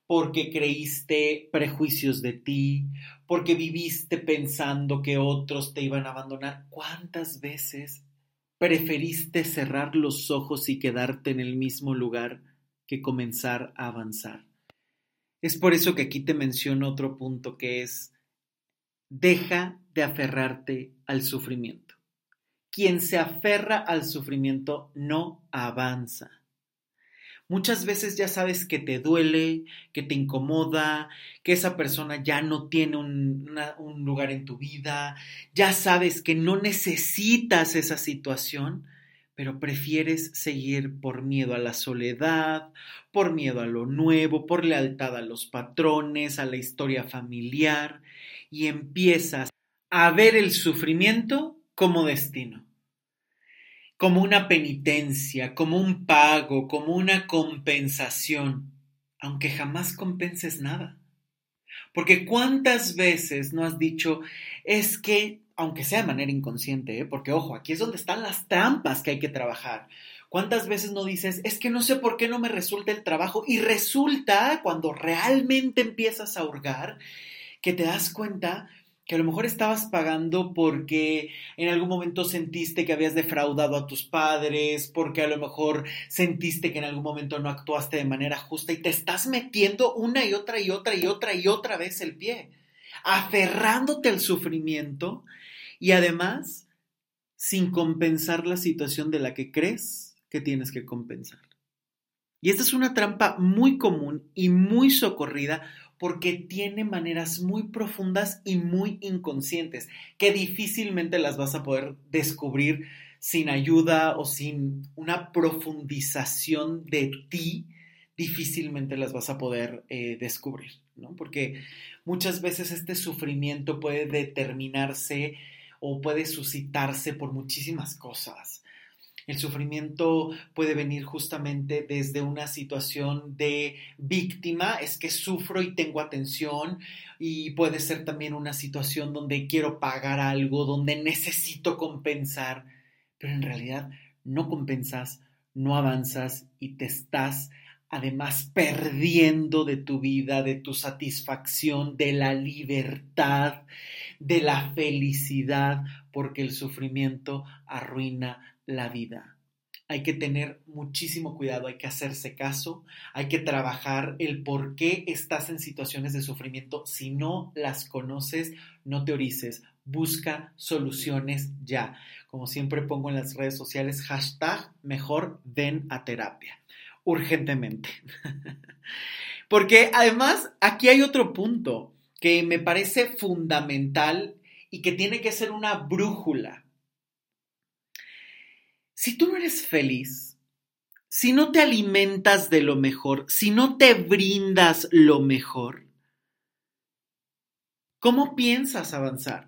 porque creíste prejuicios de ti, porque viviste pensando que otros te iban a abandonar. ¿Cuántas veces preferiste cerrar los ojos y quedarte en el mismo lugar que comenzar a avanzar? Es por eso que aquí te menciono otro punto que es, deja de aferrarte al sufrimiento. Quien se aferra al sufrimiento no avanza. Muchas veces ya sabes que te duele, que te incomoda, que esa persona ya no tiene un, lugar en tu vida, ya sabes que no necesitas esa situación, pero prefieres seguir por miedo a la soledad, por miedo a lo nuevo, por lealtad a los patrones, a la historia familiar, y empiezas a ver el sufrimiento como destino como una penitencia, como un pago, como una compensación, aunque jamás compenses nada. Porque cuántas veces no has dicho, es que, aunque sea de manera inconsciente, ¿eh? porque ojo, aquí es donde están las trampas que hay que trabajar. ¿Cuántas veces no dices, es que no sé por qué no me resulta el trabajo? Y resulta, cuando realmente empiezas a hurgar, que te das cuenta que a lo mejor estabas pagando porque en algún momento sentiste que habías defraudado a tus padres, porque a lo mejor sentiste que en algún momento no actuaste de manera justa y te estás metiendo una y otra y otra y otra y otra vez el pie, aferrándote al sufrimiento y además sin compensar la situación de la que crees que tienes que compensar. Y esta es una trampa muy común y muy socorrida porque tiene maneras muy profundas y muy inconscientes que difícilmente las vas a poder descubrir sin ayuda o sin una profundización de ti, difícilmente las vas a poder eh, descubrir, ¿no? Porque muchas veces este sufrimiento puede determinarse o puede suscitarse por muchísimas cosas. El sufrimiento puede venir justamente desde una situación de víctima, es que sufro y tengo atención, y puede ser también una situación donde quiero pagar algo, donde necesito compensar, pero en realidad no compensas, no avanzas y te estás además perdiendo de tu vida, de tu satisfacción, de la libertad, de la felicidad, porque el sufrimiento arruina la vida. Hay que tener muchísimo cuidado, hay que hacerse caso, hay que trabajar el por qué estás en situaciones de sufrimiento. Si no las conoces, no teorices, busca soluciones ya. Como siempre pongo en las redes sociales, hashtag mejor ven a terapia urgentemente. Porque además aquí hay otro punto que me parece fundamental y que tiene que ser una brújula. Si tú no eres feliz, si no te alimentas de lo mejor, si no te brindas lo mejor, ¿cómo piensas avanzar?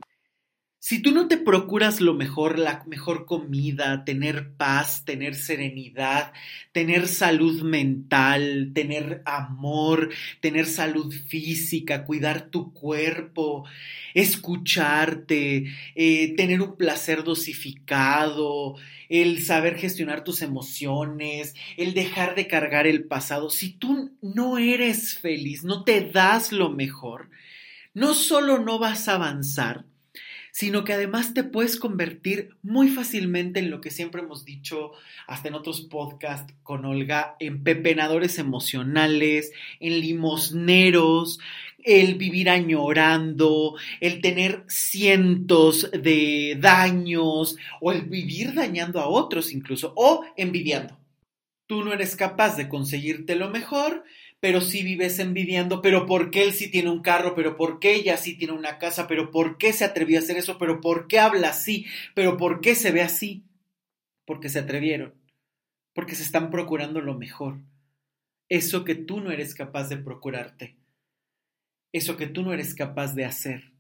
Si tú no te procuras lo mejor, la mejor comida, tener paz, tener serenidad, tener salud mental, tener amor, tener salud física, cuidar tu cuerpo, escucharte, eh, tener un placer dosificado, el saber gestionar tus emociones, el dejar de cargar el pasado, si tú no eres feliz, no te das lo mejor, no solo no vas a avanzar, sino que además te puedes convertir muy fácilmente en lo que siempre hemos dicho hasta en otros podcasts con Olga, en pepenadores emocionales, en limosneros, el vivir añorando, el tener cientos de daños o el vivir dañando a otros incluso o envidiando. Tú no eres capaz de conseguirte lo mejor, pero sí vives envidiando, pero ¿por qué él sí tiene un carro? ¿Pero por qué ella sí tiene una casa? ¿Pero por qué se atrevió a hacer eso? ¿Pero por qué habla así? ¿Pero por qué se ve así? Porque se atrevieron, porque se están procurando lo mejor. Eso que tú no eres capaz de procurarte, eso que tú no eres capaz de hacer.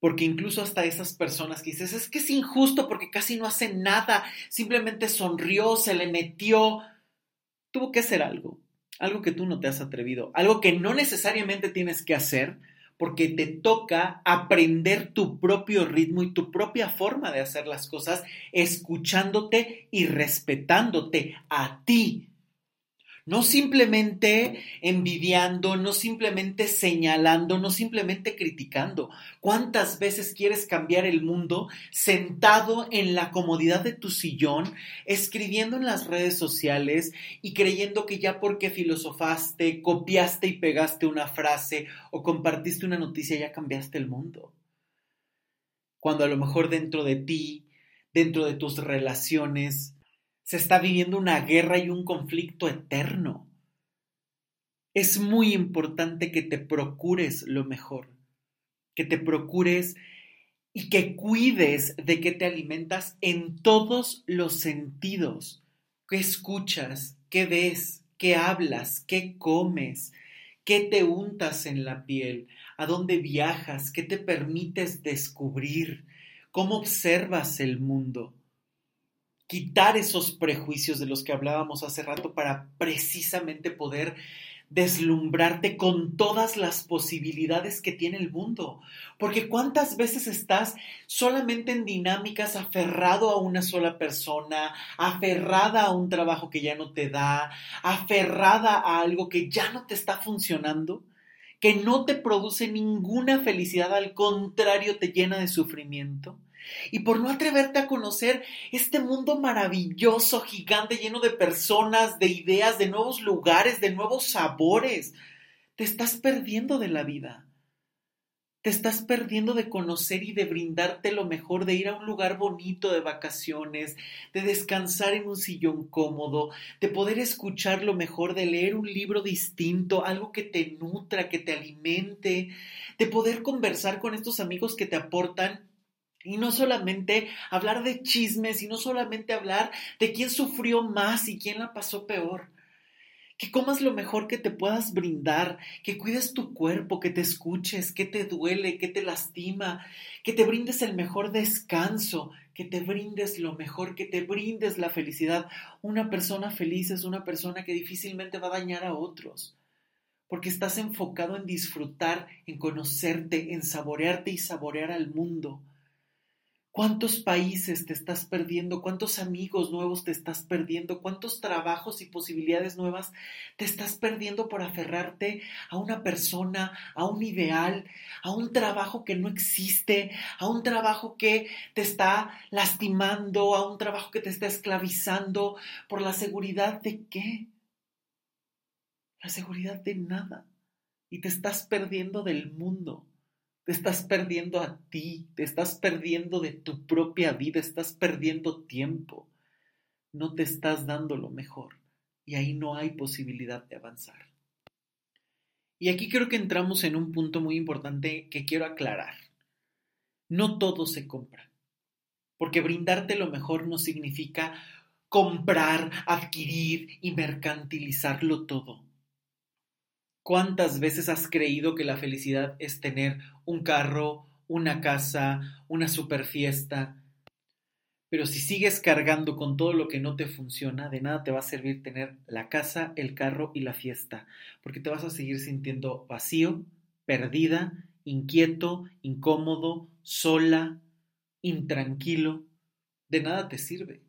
Porque incluso hasta esas personas que dices, es que es injusto porque casi no hace nada, simplemente sonrió, se le metió, tuvo que hacer algo algo que tú no te has atrevido, algo que no necesariamente tienes que hacer porque te toca aprender tu propio ritmo y tu propia forma de hacer las cosas, escuchándote y respetándote a ti, no simplemente envidiando, no simplemente señalando, no simplemente criticando. ¿Cuántas veces quieres cambiar el mundo sentado en la comodidad de tu sillón, escribiendo en las redes sociales y creyendo que ya porque filosofaste, copiaste y pegaste una frase o compartiste una noticia ya cambiaste el mundo? Cuando a lo mejor dentro de ti, dentro de tus relaciones, se está viviendo una guerra y un conflicto eterno. Es muy importante que te procures lo mejor, que te procures y que cuides de que te alimentas en todos los sentidos. ¿Qué escuchas? ¿Qué ves? ¿Qué hablas? ¿Qué comes? ¿Qué te untas en la piel? ¿A dónde viajas? ¿Qué te permites descubrir? ¿Cómo observas el mundo? Quitar esos prejuicios de los que hablábamos hace rato para precisamente poder deslumbrarte con todas las posibilidades que tiene el mundo. Porque cuántas veces estás solamente en dinámicas aferrado a una sola persona, aferrada a un trabajo que ya no te da, aferrada a algo que ya no te está funcionando, que no te produce ninguna felicidad, al contrario, te llena de sufrimiento y por no atreverte a conocer este mundo maravilloso, gigante, lleno de personas, de ideas, de nuevos lugares, de nuevos sabores. Te estás perdiendo de la vida. Te estás perdiendo de conocer y de brindarte lo mejor, de ir a un lugar bonito de vacaciones, de descansar en un sillón cómodo, de poder escuchar lo mejor, de leer un libro distinto, algo que te nutra, que te alimente, de poder conversar con estos amigos que te aportan y no solamente hablar de chismes y no solamente hablar de quién sufrió más y quién la pasó peor. que comas lo mejor que te puedas brindar, que cuides tu cuerpo, que te escuches, que te duele, que te lastima, que te brindes el mejor descanso, que te brindes lo mejor, que te brindes la felicidad. Una persona feliz es una persona que difícilmente va a dañar a otros, porque estás enfocado en disfrutar, en conocerte, en saborearte y saborear al mundo. ¿Cuántos países te estás perdiendo? ¿Cuántos amigos nuevos te estás perdiendo? ¿Cuántos trabajos y posibilidades nuevas te estás perdiendo por aferrarte a una persona, a un ideal, a un trabajo que no existe, a un trabajo que te está lastimando, a un trabajo que te está esclavizando por la seguridad de qué? La seguridad de nada. Y te estás perdiendo del mundo. Te estás perdiendo a ti, te estás perdiendo de tu propia vida, estás perdiendo tiempo. No te estás dando lo mejor y ahí no hay posibilidad de avanzar. Y aquí creo que entramos en un punto muy importante que quiero aclarar. No todo se compra, porque brindarte lo mejor no significa comprar, adquirir y mercantilizarlo todo. ¿Cuántas veces has creído que la felicidad es tener un carro, una casa, una super fiesta? Pero si sigues cargando con todo lo que no te funciona, de nada te va a servir tener la casa, el carro y la fiesta, porque te vas a seguir sintiendo vacío, perdida, inquieto, incómodo, sola, intranquilo. De nada te sirve.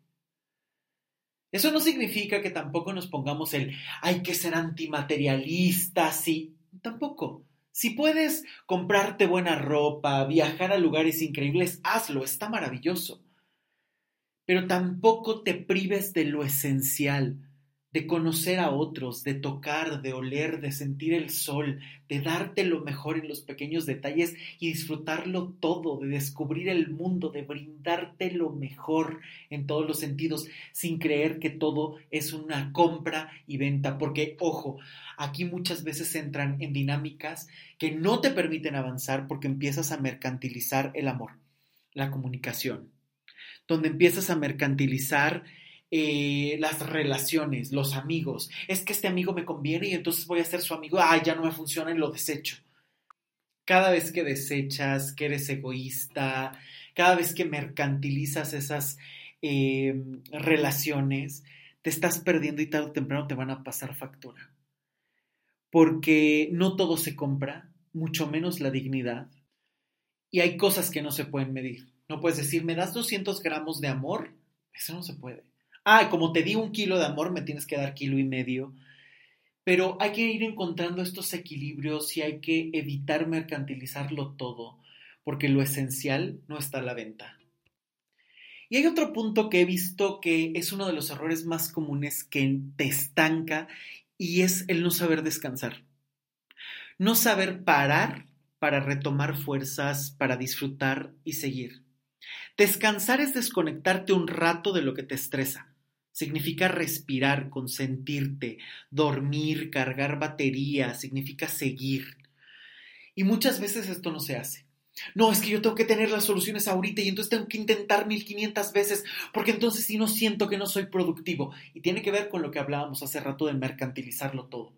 Eso no significa que tampoco nos pongamos el hay que ser antimaterialistas y tampoco. Si puedes comprarte buena ropa, viajar a lugares increíbles, hazlo, está maravilloso. Pero tampoco te prives de lo esencial, de conocer a otros, de tocar, de oler, de sentir el sol, de darte lo mejor en los pequeños detalles y disfrutarlo todo, de descubrir el mundo, de brindarte lo mejor en todos los sentidos, sin creer que todo es una compra y venta, porque ojo, aquí muchas veces entran en dinámicas que no te permiten avanzar porque empiezas a mercantilizar el amor, la comunicación, donde empiezas a mercantilizar eh, las relaciones, los amigos. Es que este amigo me conviene y entonces voy a ser su amigo. Ah, ya no me funciona y lo desecho. Cada vez que desechas, que eres egoísta, cada vez que mercantilizas esas em, relaciones, te estás perdiendo y tarde o temprano te van a pasar factura. Porque no todo se compra, mucho menos la dignidad. Y hay cosas que no se pueden medir. No puedes decir, me das 200 gramos de amor. Eso no se puede ah, como te di un kilo de amor, me tienes que dar kilo y medio. Pero hay que ir encontrando estos equilibrios y hay que evitar mercantilizarlo todo, porque lo esencial no está a la venta. Y hay otro punto que he visto que es uno de los errores más comunes que te estanca y es el no saber descansar. No saber parar para retomar fuerzas, para disfrutar y seguir. Descansar es desconectarte un rato de lo que te estresa. Significa respirar, consentirte, dormir, cargar batería, significa seguir. Y muchas veces esto no se hace. No, es que yo tengo que tener las soluciones ahorita y entonces tengo que intentar 1500 veces porque entonces si no siento que no soy productivo. Y tiene que ver con lo que hablábamos hace rato de mercantilizarlo todo.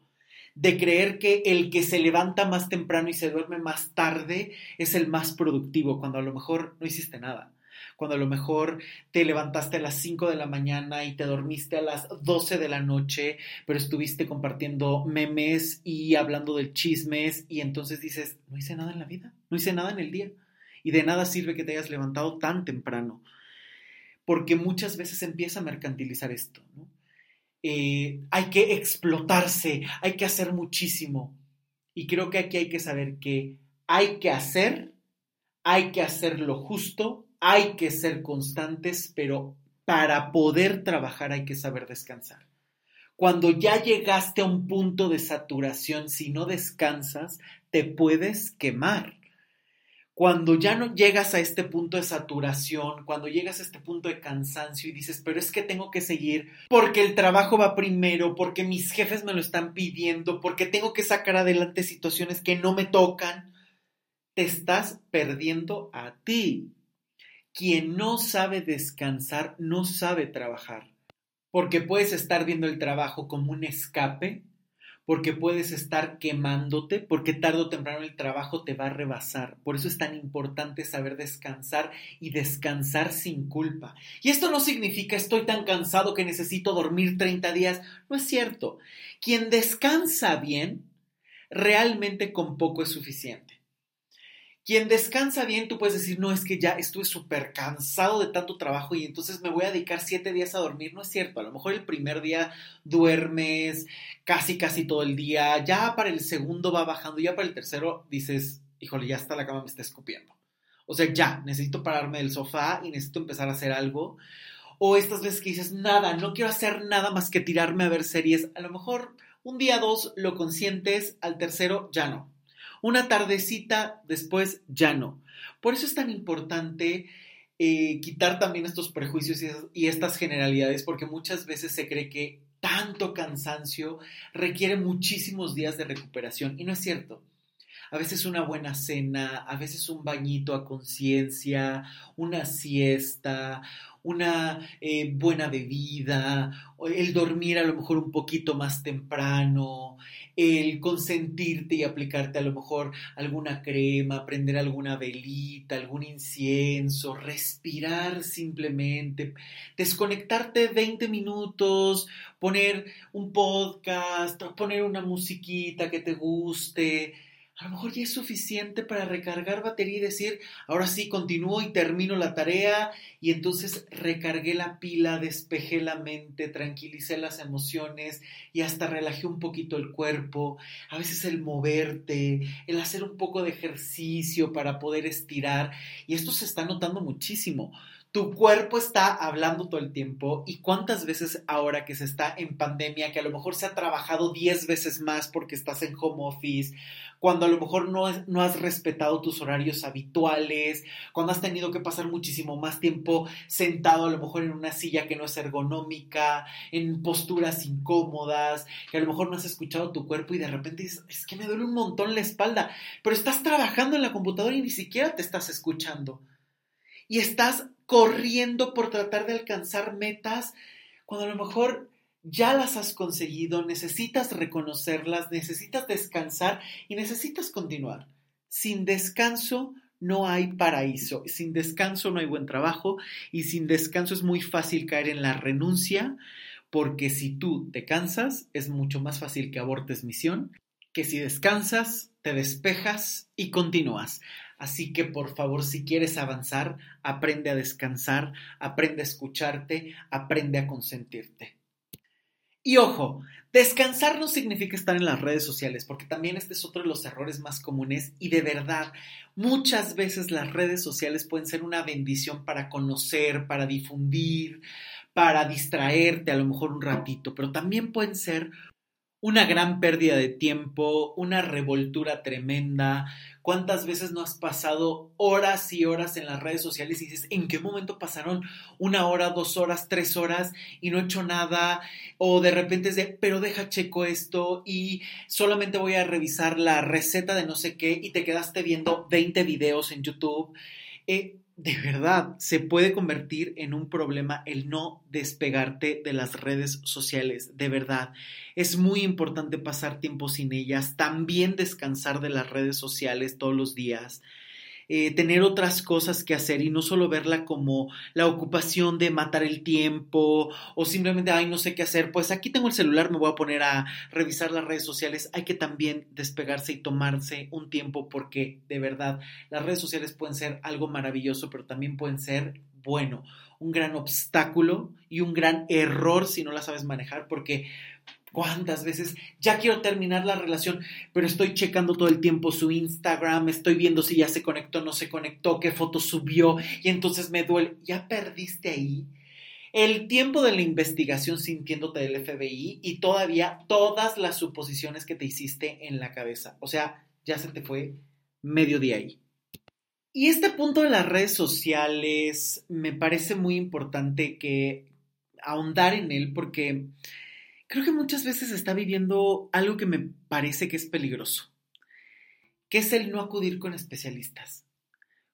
De creer que el que se levanta más temprano y se duerme más tarde es el más productivo, cuando a lo mejor no hiciste nada cuando a lo mejor te levantaste a las 5 de la mañana y te dormiste a las 12 de la noche, pero estuviste compartiendo memes y hablando de chismes y entonces dices, no hice nada en la vida, no hice nada en el día. Y de nada sirve que te hayas levantado tan temprano, porque muchas veces empieza a mercantilizar esto. Eh, hay que explotarse, hay que hacer muchísimo. Y creo que aquí hay que saber que hay que hacer, hay que hacer lo justo hay que ser constantes, pero para poder trabajar hay que saber descansar. Cuando ya llegaste a un punto de saturación, si no descansas, te puedes quemar. Cuando ya no llegas a este punto de saturación, cuando llegas a este punto de cansancio y dices, pero es que tengo que seguir porque el trabajo va primero, porque mis jefes me lo están pidiendo, porque tengo que sacar adelante situaciones que no me tocan, te estás perdiendo a ti. Quien no sabe descansar no sabe trabajar, porque puedes estar viendo el trabajo como un escape, porque puedes estar quemándote, porque tarde o temprano el trabajo te va a rebasar. Por eso es tan importante saber descansar y descansar sin culpa. Y esto no significa estoy tan cansado que necesito dormir 30 días. No es cierto. Quien descansa bien, realmente con poco es suficiente. Quien descansa bien, tú puedes decir, no, es que ya estuve súper cansado de tanto trabajo y entonces me voy a dedicar siete días a dormir. No es cierto, a lo mejor el primer día duermes casi, casi todo el día, ya para el segundo va bajando, ya para el tercero dices, híjole, ya está la cama me está escupiendo. O sea, ya, necesito pararme del sofá y necesito empezar a hacer algo. O estas veces que dices, nada, no quiero hacer nada más que tirarme a ver series. A lo mejor un día, dos lo consientes, al tercero ya no una tardecita después ya no. Por eso es tan importante eh, quitar también estos prejuicios y, estas generalidades, porque muchas veces se cree que tanto cansancio requiere muchísimos días de recuperación y no es cierto. A veces una buena cena, a veces un bañito a conciencia, una siesta, una eh, buena bebida, el dormir a lo mejor un poquito más temprano, el consentirte y aplicarte a lo mejor alguna crema, prender alguna velita, algún incienso, respirar simplemente, desconectarte 20 minutos, poner un podcast, poner una musiquita que te guste, a lo mejor ya es suficiente para recargar batería y decir, ahora sí, continúo y termino la tarea y entonces recargué la pila, despejé la mente, tranquilicé las emociones y hasta relajé un poquito el cuerpo. A veces el moverte, el hacer un poco de ejercicio para poder estirar. Y esto se está notando muchísimo tu cuerpo está hablando todo el tiempo y cuántas veces ahora que se está en pandemia, que a lo mejor se ha trabajado 10 veces más porque estás en home office, cuando a lo mejor no, no has respetado tus horarios habituales, cuando has tenido que pasar muchísimo más tiempo sentado a lo mejor en una silla que no es ergonómica, en posturas incómodas, que a lo mejor no has escuchado tu cuerpo y de repente dices, es que me duele un montón la espalda, pero estás trabajando en la computadora y ni siquiera te estás escuchando. Y estás corriendo por tratar de alcanzar metas cuando a lo mejor ya las has conseguido, necesitas reconocerlas, necesitas descansar y necesitas continuar. Sin descanso no hay paraíso, sin descanso no hay buen trabajo y sin descanso es muy fácil caer en la renuncia porque si tú te cansas es mucho más fácil que abortes misión que si descansas, te despejas y continúas. Así que por favor, si quieres avanzar, aprende a descansar, aprende a escucharte, aprende a consentirte. Y ojo, descansar no significa estar en las redes sociales, porque también este es otro de los errores más comunes y de verdad, muchas veces las redes sociales pueden ser una bendición para conocer, para difundir, para distraerte a lo mejor un ratito, pero también pueden ser una gran pérdida de tiempo, una revoltura tremenda, ¿Cuántas veces no has pasado horas y horas en las redes sociales y dices, ¿en qué momento pasaron una hora, dos horas, tres horas y no he hecho nada? O de repente es de, pero deja checo esto y solamente voy a revisar la receta de no sé qué y te quedaste viendo 20 videos en YouTube. Eh, de verdad se puede convertir en un problema el no despegarte de las redes sociales, de verdad. Es muy importante pasar tiempo sin ellas, también descansar de las redes sociales todos los días. Eh, tener otras cosas que hacer y no solo verla como la ocupación de matar el tiempo o simplemente, ay, no sé qué hacer, pues aquí tengo el celular, me voy a poner a revisar las redes sociales. Hay que también despegarse y tomarse un tiempo porque de verdad las redes sociales pueden ser algo maravilloso, pero también pueden ser bueno, un gran obstáculo y un gran error si no la sabes manejar porque ¿Cuántas veces ya quiero terminar la relación, pero estoy checando todo el tiempo su Instagram, estoy viendo si ya se conectó, no se conectó, qué foto subió y entonces me duele. Ya perdiste ahí el tiempo de la investigación sintiéndote del FBI y todavía todas las suposiciones que te hiciste en la cabeza. O sea, ya se te fue medio día ahí. Y este punto de las redes sociales me parece muy importante que ahondar en él porque creo que muchas veces está viviendo algo que me parece que es peligroso, que es el no acudir con especialistas.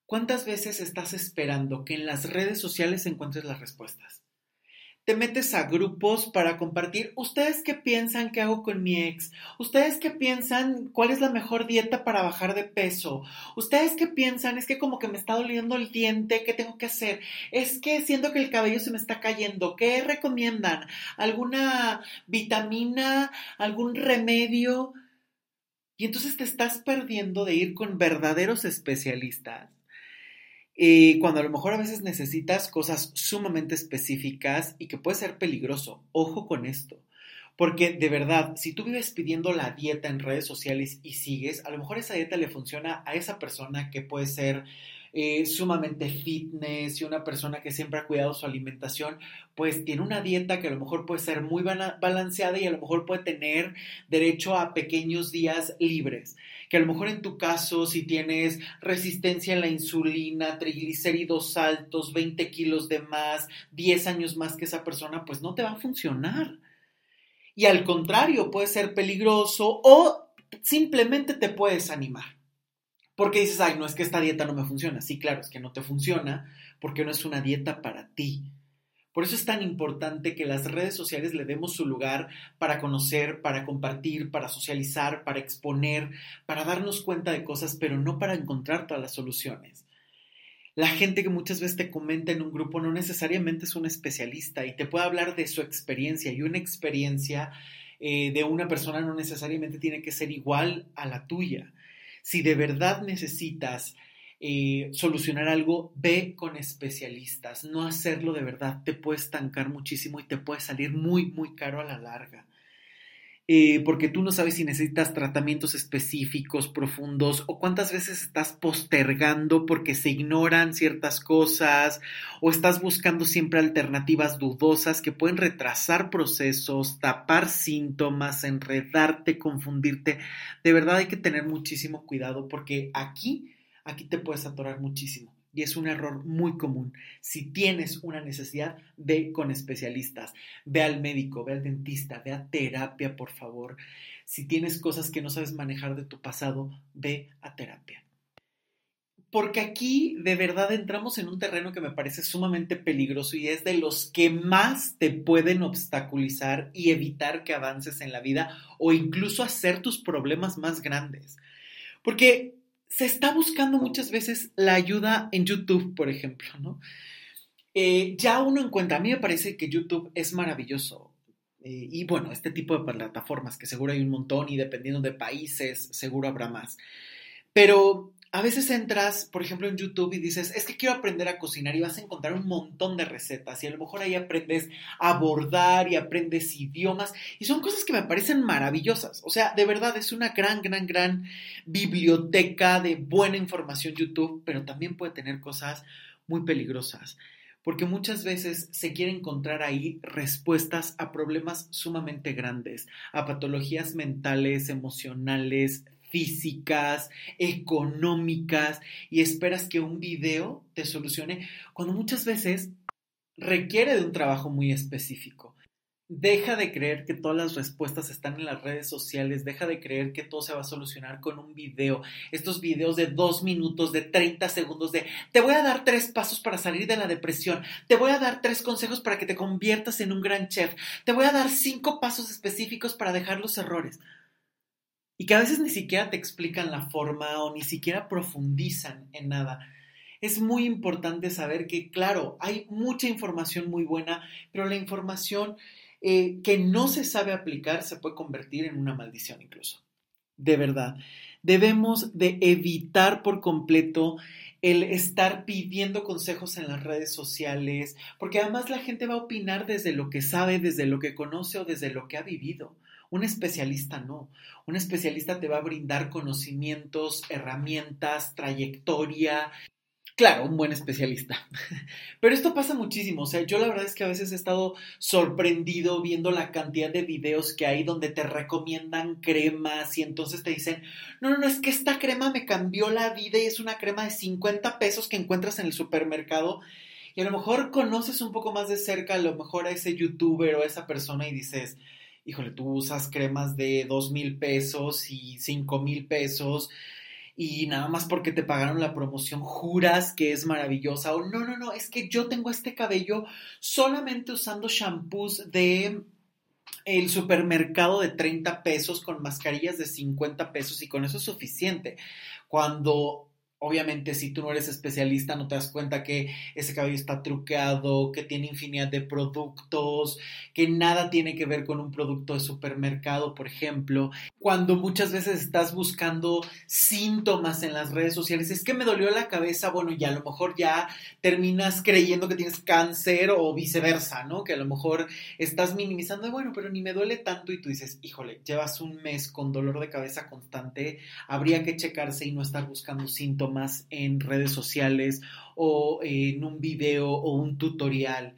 ¿Cuántas veces estás esperando que en las redes sociales encuentres las respuestas? Te metes a grupos para compartir, ¿ustedes qué piensan que hago con mi ex? ¿Ustedes qué piensan cuál es la mejor dieta para bajar de peso? ¿Ustedes qué piensan? Es que como que me está doliendo el diente, ¿qué tengo que hacer? Es que siento que el cabello se me está cayendo, ¿qué recomiendan? ¿Alguna vitamina? ¿Algún remedio? Y entonces te estás perdiendo de ir con verdaderos especialistas eh, cuando a lo mejor a veces necesitas cosas sumamente específicas y que puede ser peligroso. Ojo con esto. Porque de verdad, si tú vives pidiendo la dieta en redes sociales y sigues, a lo mejor esa dieta le funciona a esa persona que puede ser eh, sumamente fitness y una persona que siempre ha cuidado su alimentación, pues tiene una dieta que a lo mejor puede ser muy balanceada y a lo mejor puede tener derecho a pequeños días libres. Que a lo mejor en tu caso, si tienes resistencia a la insulina, triglicéridos altos, 20 kilos de más, 10 años más que esa persona, pues no te va a funcionar. Y al contrario, puede ser peligroso o simplemente te puedes animar. Porque dices, ay, no es que esta dieta no me funciona. Sí, claro, es que no te funciona porque no es una dieta para ti. Por eso es tan importante que las redes sociales le demos su lugar para conocer, para compartir, para socializar, para exponer, para darnos cuenta de cosas, pero no para encontrar todas las soluciones. La gente que muchas veces te comenta en un grupo no necesariamente es un especialista y te puede hablar de su experiencia y una experiencia eh, de una persona no necesariamente tiene que ser igual a la tuya. Si de verdad necesitas eh, solucionar algo, ve con especialistas. No hacerlo de verdad te puede estancar muchísimo y te puede salir muy, muy caro a la larga. Eh, porque tú no sabes si necesitas tratamientos específicos, profundos, o cuántas veces estás postergando porque se ignoran ciertas cosas, o estás buscando siempre alternativas dudosas que pueden retrasar procesos, tapar síntomas, enredarte, confundirte. De verdad hay que tener muchísimo cuidado porque aquí, aquí te puedes atorar muchísimo. Y es un error muy común. Si tienes una necesidad, ve con especialistas, ve al médico, ve al dentista, ve a terapia, por favor. Si tienes cosas que no sabes manejar de tu pasado, ve a terapia. Porque aquí de verdad entramos en un terreno que me parece sumamente peligroso y es de los que más te pueden obstaculizar y evitar que avances en la vida o incluso hacer tus problemas más grandes. Porque se está buscando muchas veces la ayuda en YouTube, por ejemplo, ¿no? Eh, ya uno encuentra, a mí me parece que YouTube es maravilloso. Eh, y bueno, este tipo de plataformas, que seguro hay un montón y dependiendo de países, seguro habrá más. Pero a veces entras, por ejemplo, en YouTube y dices, es que quiero aprender a cocinar y vas a encontrar un montón de recetas y a lo mejor ahí aprendes a bordar y aprendes idiomas y son cosas que me parecen maravillosas. O sea, de verdad es una gran, gran, gran biblioteca de buena información YouTube, pero también puede tener cosas muy peligrosas porque muchas veces se quiere encontrar ahí respuestas a problemas sumamente grandes, a patologías mentales, emocionales, físicas, económicas, y esperas que un video te solucione, cuando muchas veces requiere de un trabajo muy específico. Deja de creer que todas las respuestas están en las redes sociales, deja de creer que todo se va a solucionar con un video. Estos videos de dos minutos, de 30 segundos, de te voy a dar tres pasos para salir de la depresión, te voy a dar tres consejos para que te conviertas en un gran chef, te voy a dar cinco pasos específicos para dejar los errores y que a veces ni siquiera te explican la forma o ni siquiera profundizan en nada. Es muy importante saber que, claro, hay mucha información muy buena, pero la información eh, que no se sabe aplicar se puede convertir en una maldición incluso. De verdad, debemos de evitar por completo el estar pidiendo consejos en las redes sociales, porque además la gente va a opinar desde lo que sabe, desde lo que conoce o desde lo que ha vivido. Un especialista no. Un especialista te va a brindar conocimientos, herramientas, trayectoria. Claro, un buen especialista. Pero esto pasa muchísimo. O sea, yo la verdad es que a veces he estado sorprendido viendo la cantidad de videos que hay donde te recomiendan cremas y entonces te dicen, no, no, no, es que esta crema me cambió la vida y es una crema de 50 pesos que encuentras en el supermercado. Y a lo mejor conoces un poco más de cerca a lo mejor a ese youtuber o a esa persona y dices, híjole, tú usas cremas de dos mil pesos y cinco mil pesos y nada más porque te pagaron la promoción juras que es maravillosa o no, no, no, es que yo tengo este cabello solamente usando shampoos de el supermercado de 30 pesos con mascarillas de 50 pesos y con eso es suficiente. Cuando Obviamente, si tú no eres especialista, no te das cuenta que ese cabello está truqueado, que tiene infinidad de productos, que nada tiene que ver con un producto de supermercado, por ejemplo. Cuando muchas veces estás buscando síntomas en las redes sociales, es que me dolió la cabeza, bueno, y a lo mejor ya terminas creyendo que tienes cáncer o viceversa, ¿no? Que a lo mejor estás minimizando, bueno, pero ni me duele tanto y tú dices, híjole, llevas un mes con dolor de cabeza constante, habría que checarse y no estar buscando síntomas más en redes sociales o en un video o un tutorial.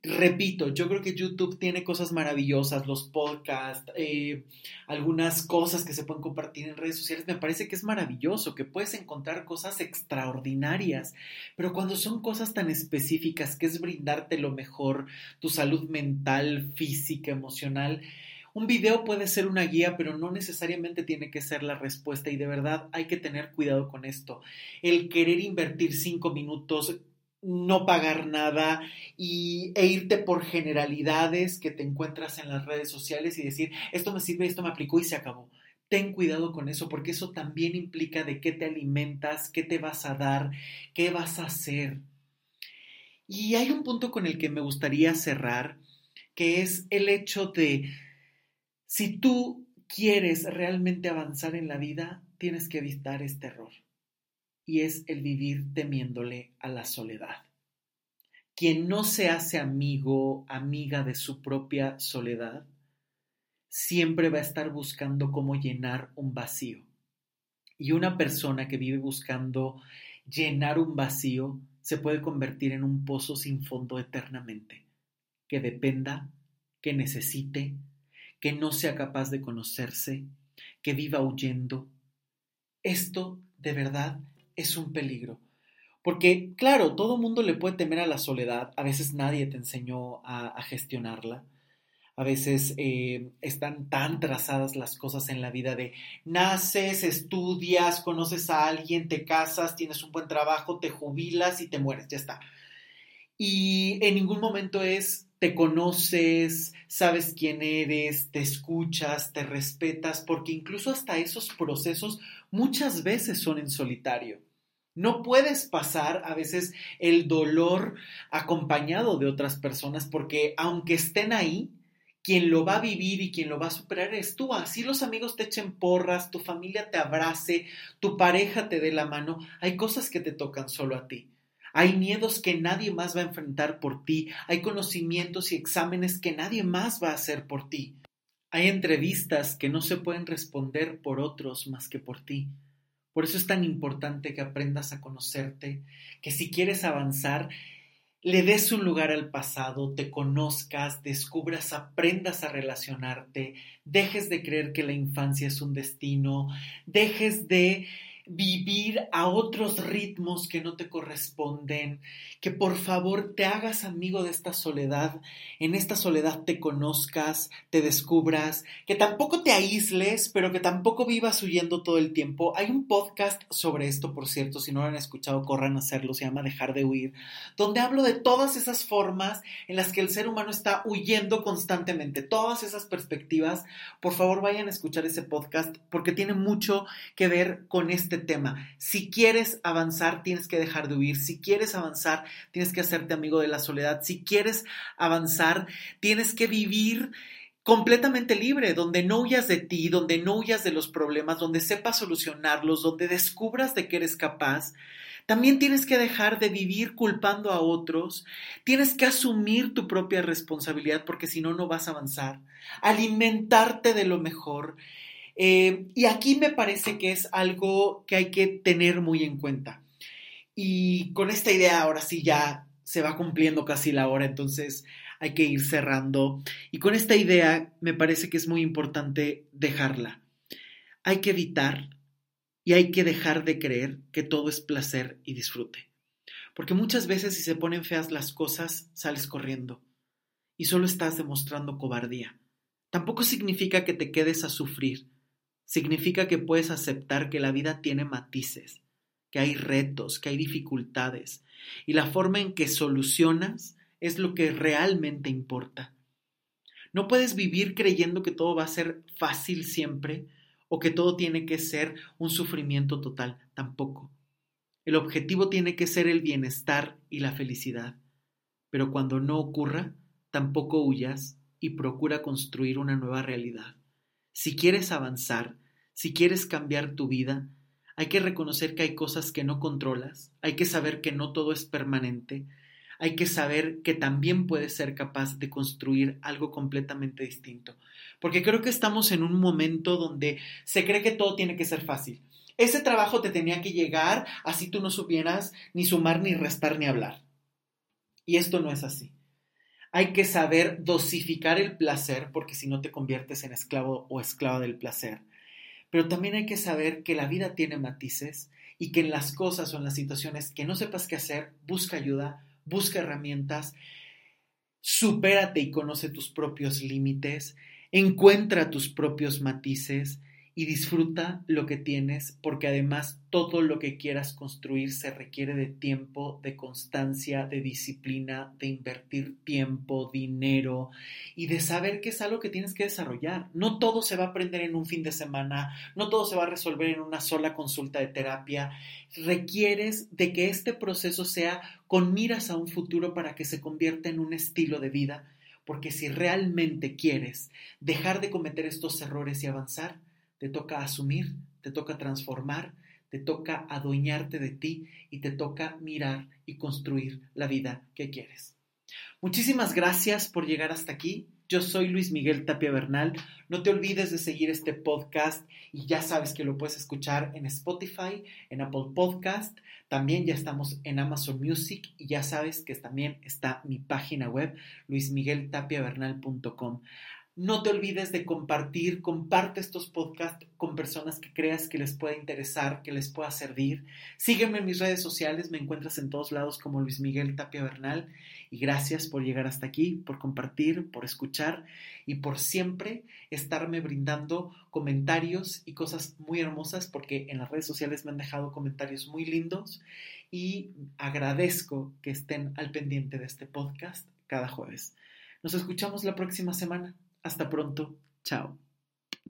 Repito, yo creo que YouTube tiene cosas maravillosas, los podcasts, eh, algunas cosas que se pueden compartir en redes sociales. Me parece que es maravilloso, que puedes encontrar cosas extraordinarias, pero cuando son cosas tan específicas, que es brindarte lo mejor, tu salud mental, física, emocional, un video puede ser una guía, pero no necesariamente tiene que ser la respuesta y de verdad hay que tener cuidado con esto. El querer invertir cinco minutos, no pagar nada y, e irte por generalidades que te encuentras en las redes sociales y decir, esto me sirve, esto me aplicó y se acabó. Ten cuidado con eso porque eso también implica de qué te alimentas, qué te vas a dar, qué vas a hacer. Y hay un punto con el que me gustaría cerrar, que es el hecho de si tú quieres realmente avanzar en la vida, tienes que evitar este error. Y es el vivir temiéndole a la soledad. Quien no se hace amigo, amiga de su propia soledad, siempre va a estar buscando cómo llenar un vacío. Y una persona que vive buscando llenar un vacío se puede convertir en un pozo sin fondo eternamente, que dependa, que necesite, que no sea capaz de conocerse, que viva huyendo. Esto, de verdad, es un peligro. Porque, claro, todo mundo le puede temer a la soledad, a veces nadie te enseñó a, gestionarla, a veces eh, están tan trazadas las cosas en la vida de naces, estudias, conoces a alguien, te casas, tienes un buen trabajo, te jubilas y te mueres, ya está. Y en ningún momento es te conoces, sabes quién eres, te escuchas, te respetas, porque incluso hasta esos procesos muchas veces son en solitario. No puedes pasar a veces el dolor acompañado de otras personas porque aunque estén ahí, quien lo va a vivir y quien lo va a superar es tú. Así los amigos te echen porras, tu familia te abrace, tu pareja te dé la mano, hay cosas que te tocan solo a ti. Hay miedos que nadie más va a enfrentar por ti. Hay conocimientos y exámenes que nadie más va a hacer por ti. Hay entrevistas que no se pueden responder por otros más que por ti. Por eso es tan importante que aprendas a conocerte, que si quieres avanzar, le des un lugar al pasado, te conozcas, descubras, aprendas a relacionarte, dejes de creer que la infancia es un destino, dejes de vivir a otros ritmos que no te corresponden, que por favor te hagas amigo de esta soledad, en esta soledad te conozcas, te descubras, que tampoco te aísles, pero que tampoco vivas huyendo todo el tiempo. Hay un podcast sobre esto, por cierto, si no lo han escuchado, corran a hacerlo, se llama Dejar de huir, donde hablo de todas esas formas en las que el ser humano está huyendo constantemente, todas esas perspectivas. Por favor, vayan a escuchar ese podcast porque tiene mucho que ver con tema. Si quieres avanzar, tienes que dejar de huir. Si quieres avanzar, tienes que hacerte amigo de la soledad. Si quieres avanzar, tienes que vivir completamente libre, donde no huyas de ti, donde no huyas de los problemas, donde sepas solucionarlos, donde descubras de que eres capaz. También tienes que dejar de vivir culpando a otros, tienes que asumir tu propia responsabilidad porque si no, no vas a avanzar, alimentarte de lo mejor, eh, y aquí me parece que es algo que hay que tener muy en cuenta. Y con esta idea ahora sí ya se va cumpliendo casi la hora, entonces hay que ir cerrando. Y con esta idea me parece que es muy importante dejarla. Hay que evitar y hay que dejar de creer que todo es placer y disfrute. Porque muchas veces si se ponen feas las cosas, sales corriendo y solo estás demostrando cobardía. Tampoco significa que te quedes a sufrir Significa que puedes aceptar que la vida tiene matices, que hay retos, que hay dificultades, y la forma en que solucionas es lo que realmente importa. No puedes vivir creyendo que todo va a ser fácil siempre o que todo tiene que ser un sufrimiento total, tampoco. El objetivo tiene que ser el bienestar y la felicidad. Pero cuando no ocurra, tampoco huyas y procura construir una nueva realidad. Si quieres avanzar, si quieres cambiar tu vida, hay que reconocer que hay cosas que no controlas, hay que saber que no todo es permanente, hay que saber que también puedes ser capaz de construir algo completamente distinto. Porque creo que estamos en un momento donde se cree que todo tiene que ser fácil. Ese trabajo te tenía que llegar así tú no supieras ni sumar, ni restar, ni hablar. Y esto no es así. Hay que saber dosificar el placer porque si no te conviertes en esclavo o esclava del placer. Pero también hay que saber que la vida tiene matices y que en las cosas o en las situaciones que no sepas qué hacer, busca ayuda, busca herramientas, supérate y conoce tus propios límites, encuentra tus propios matices y disfruta lo que tienes porque además todo lo que quieras construir se requiere de tiempo, de constancia, de disciplina, de invertir tiempo, dinero y de saber que es algo que tienes que desarrollar. No todo se va a aprender en un fin de semana, no todo se va a resolver en una sola consulta de terapia. Requieres de que este proceso sea con miras a un futuro para que se convierta en un estilo de vida, porque si realmente quieres dejar de cometer estos errores y avanzar, te toca asumir, te toca transformar, te toca adueñarte de ti y te toca mirar y construir la vida que quieres. Muchísimas gracias por llegar hasta aquí. Yo soy Luis Miguel Tapia Bernal. No te olvides de seguir este podcast y ya sabes que lo puedes escuchar en Spotify, en Apple Podcast. También ya estamos en Amazon Music y ya sabes que también está mi página web luismigueltapiavernal.com. No te olvides de compartir, comparte estos podcasts con personas que creas que les pueda interesar, que les pueda servir. Sígueme en mis redes sociales, me encuentras en todos lados como Luis Miguel Tapia Bernal y gracias por llegar hasta aquí, por compartir, por escuchar y por siempre estarme brindando comentarios y cosas muy hermosas porque en las redes sociales me han dejado comentarios muy lindos y agradezco que estén al pendiente de este podcast cada jueves. Nos escuchamos la próxima semana. Hasta pronto. Chao.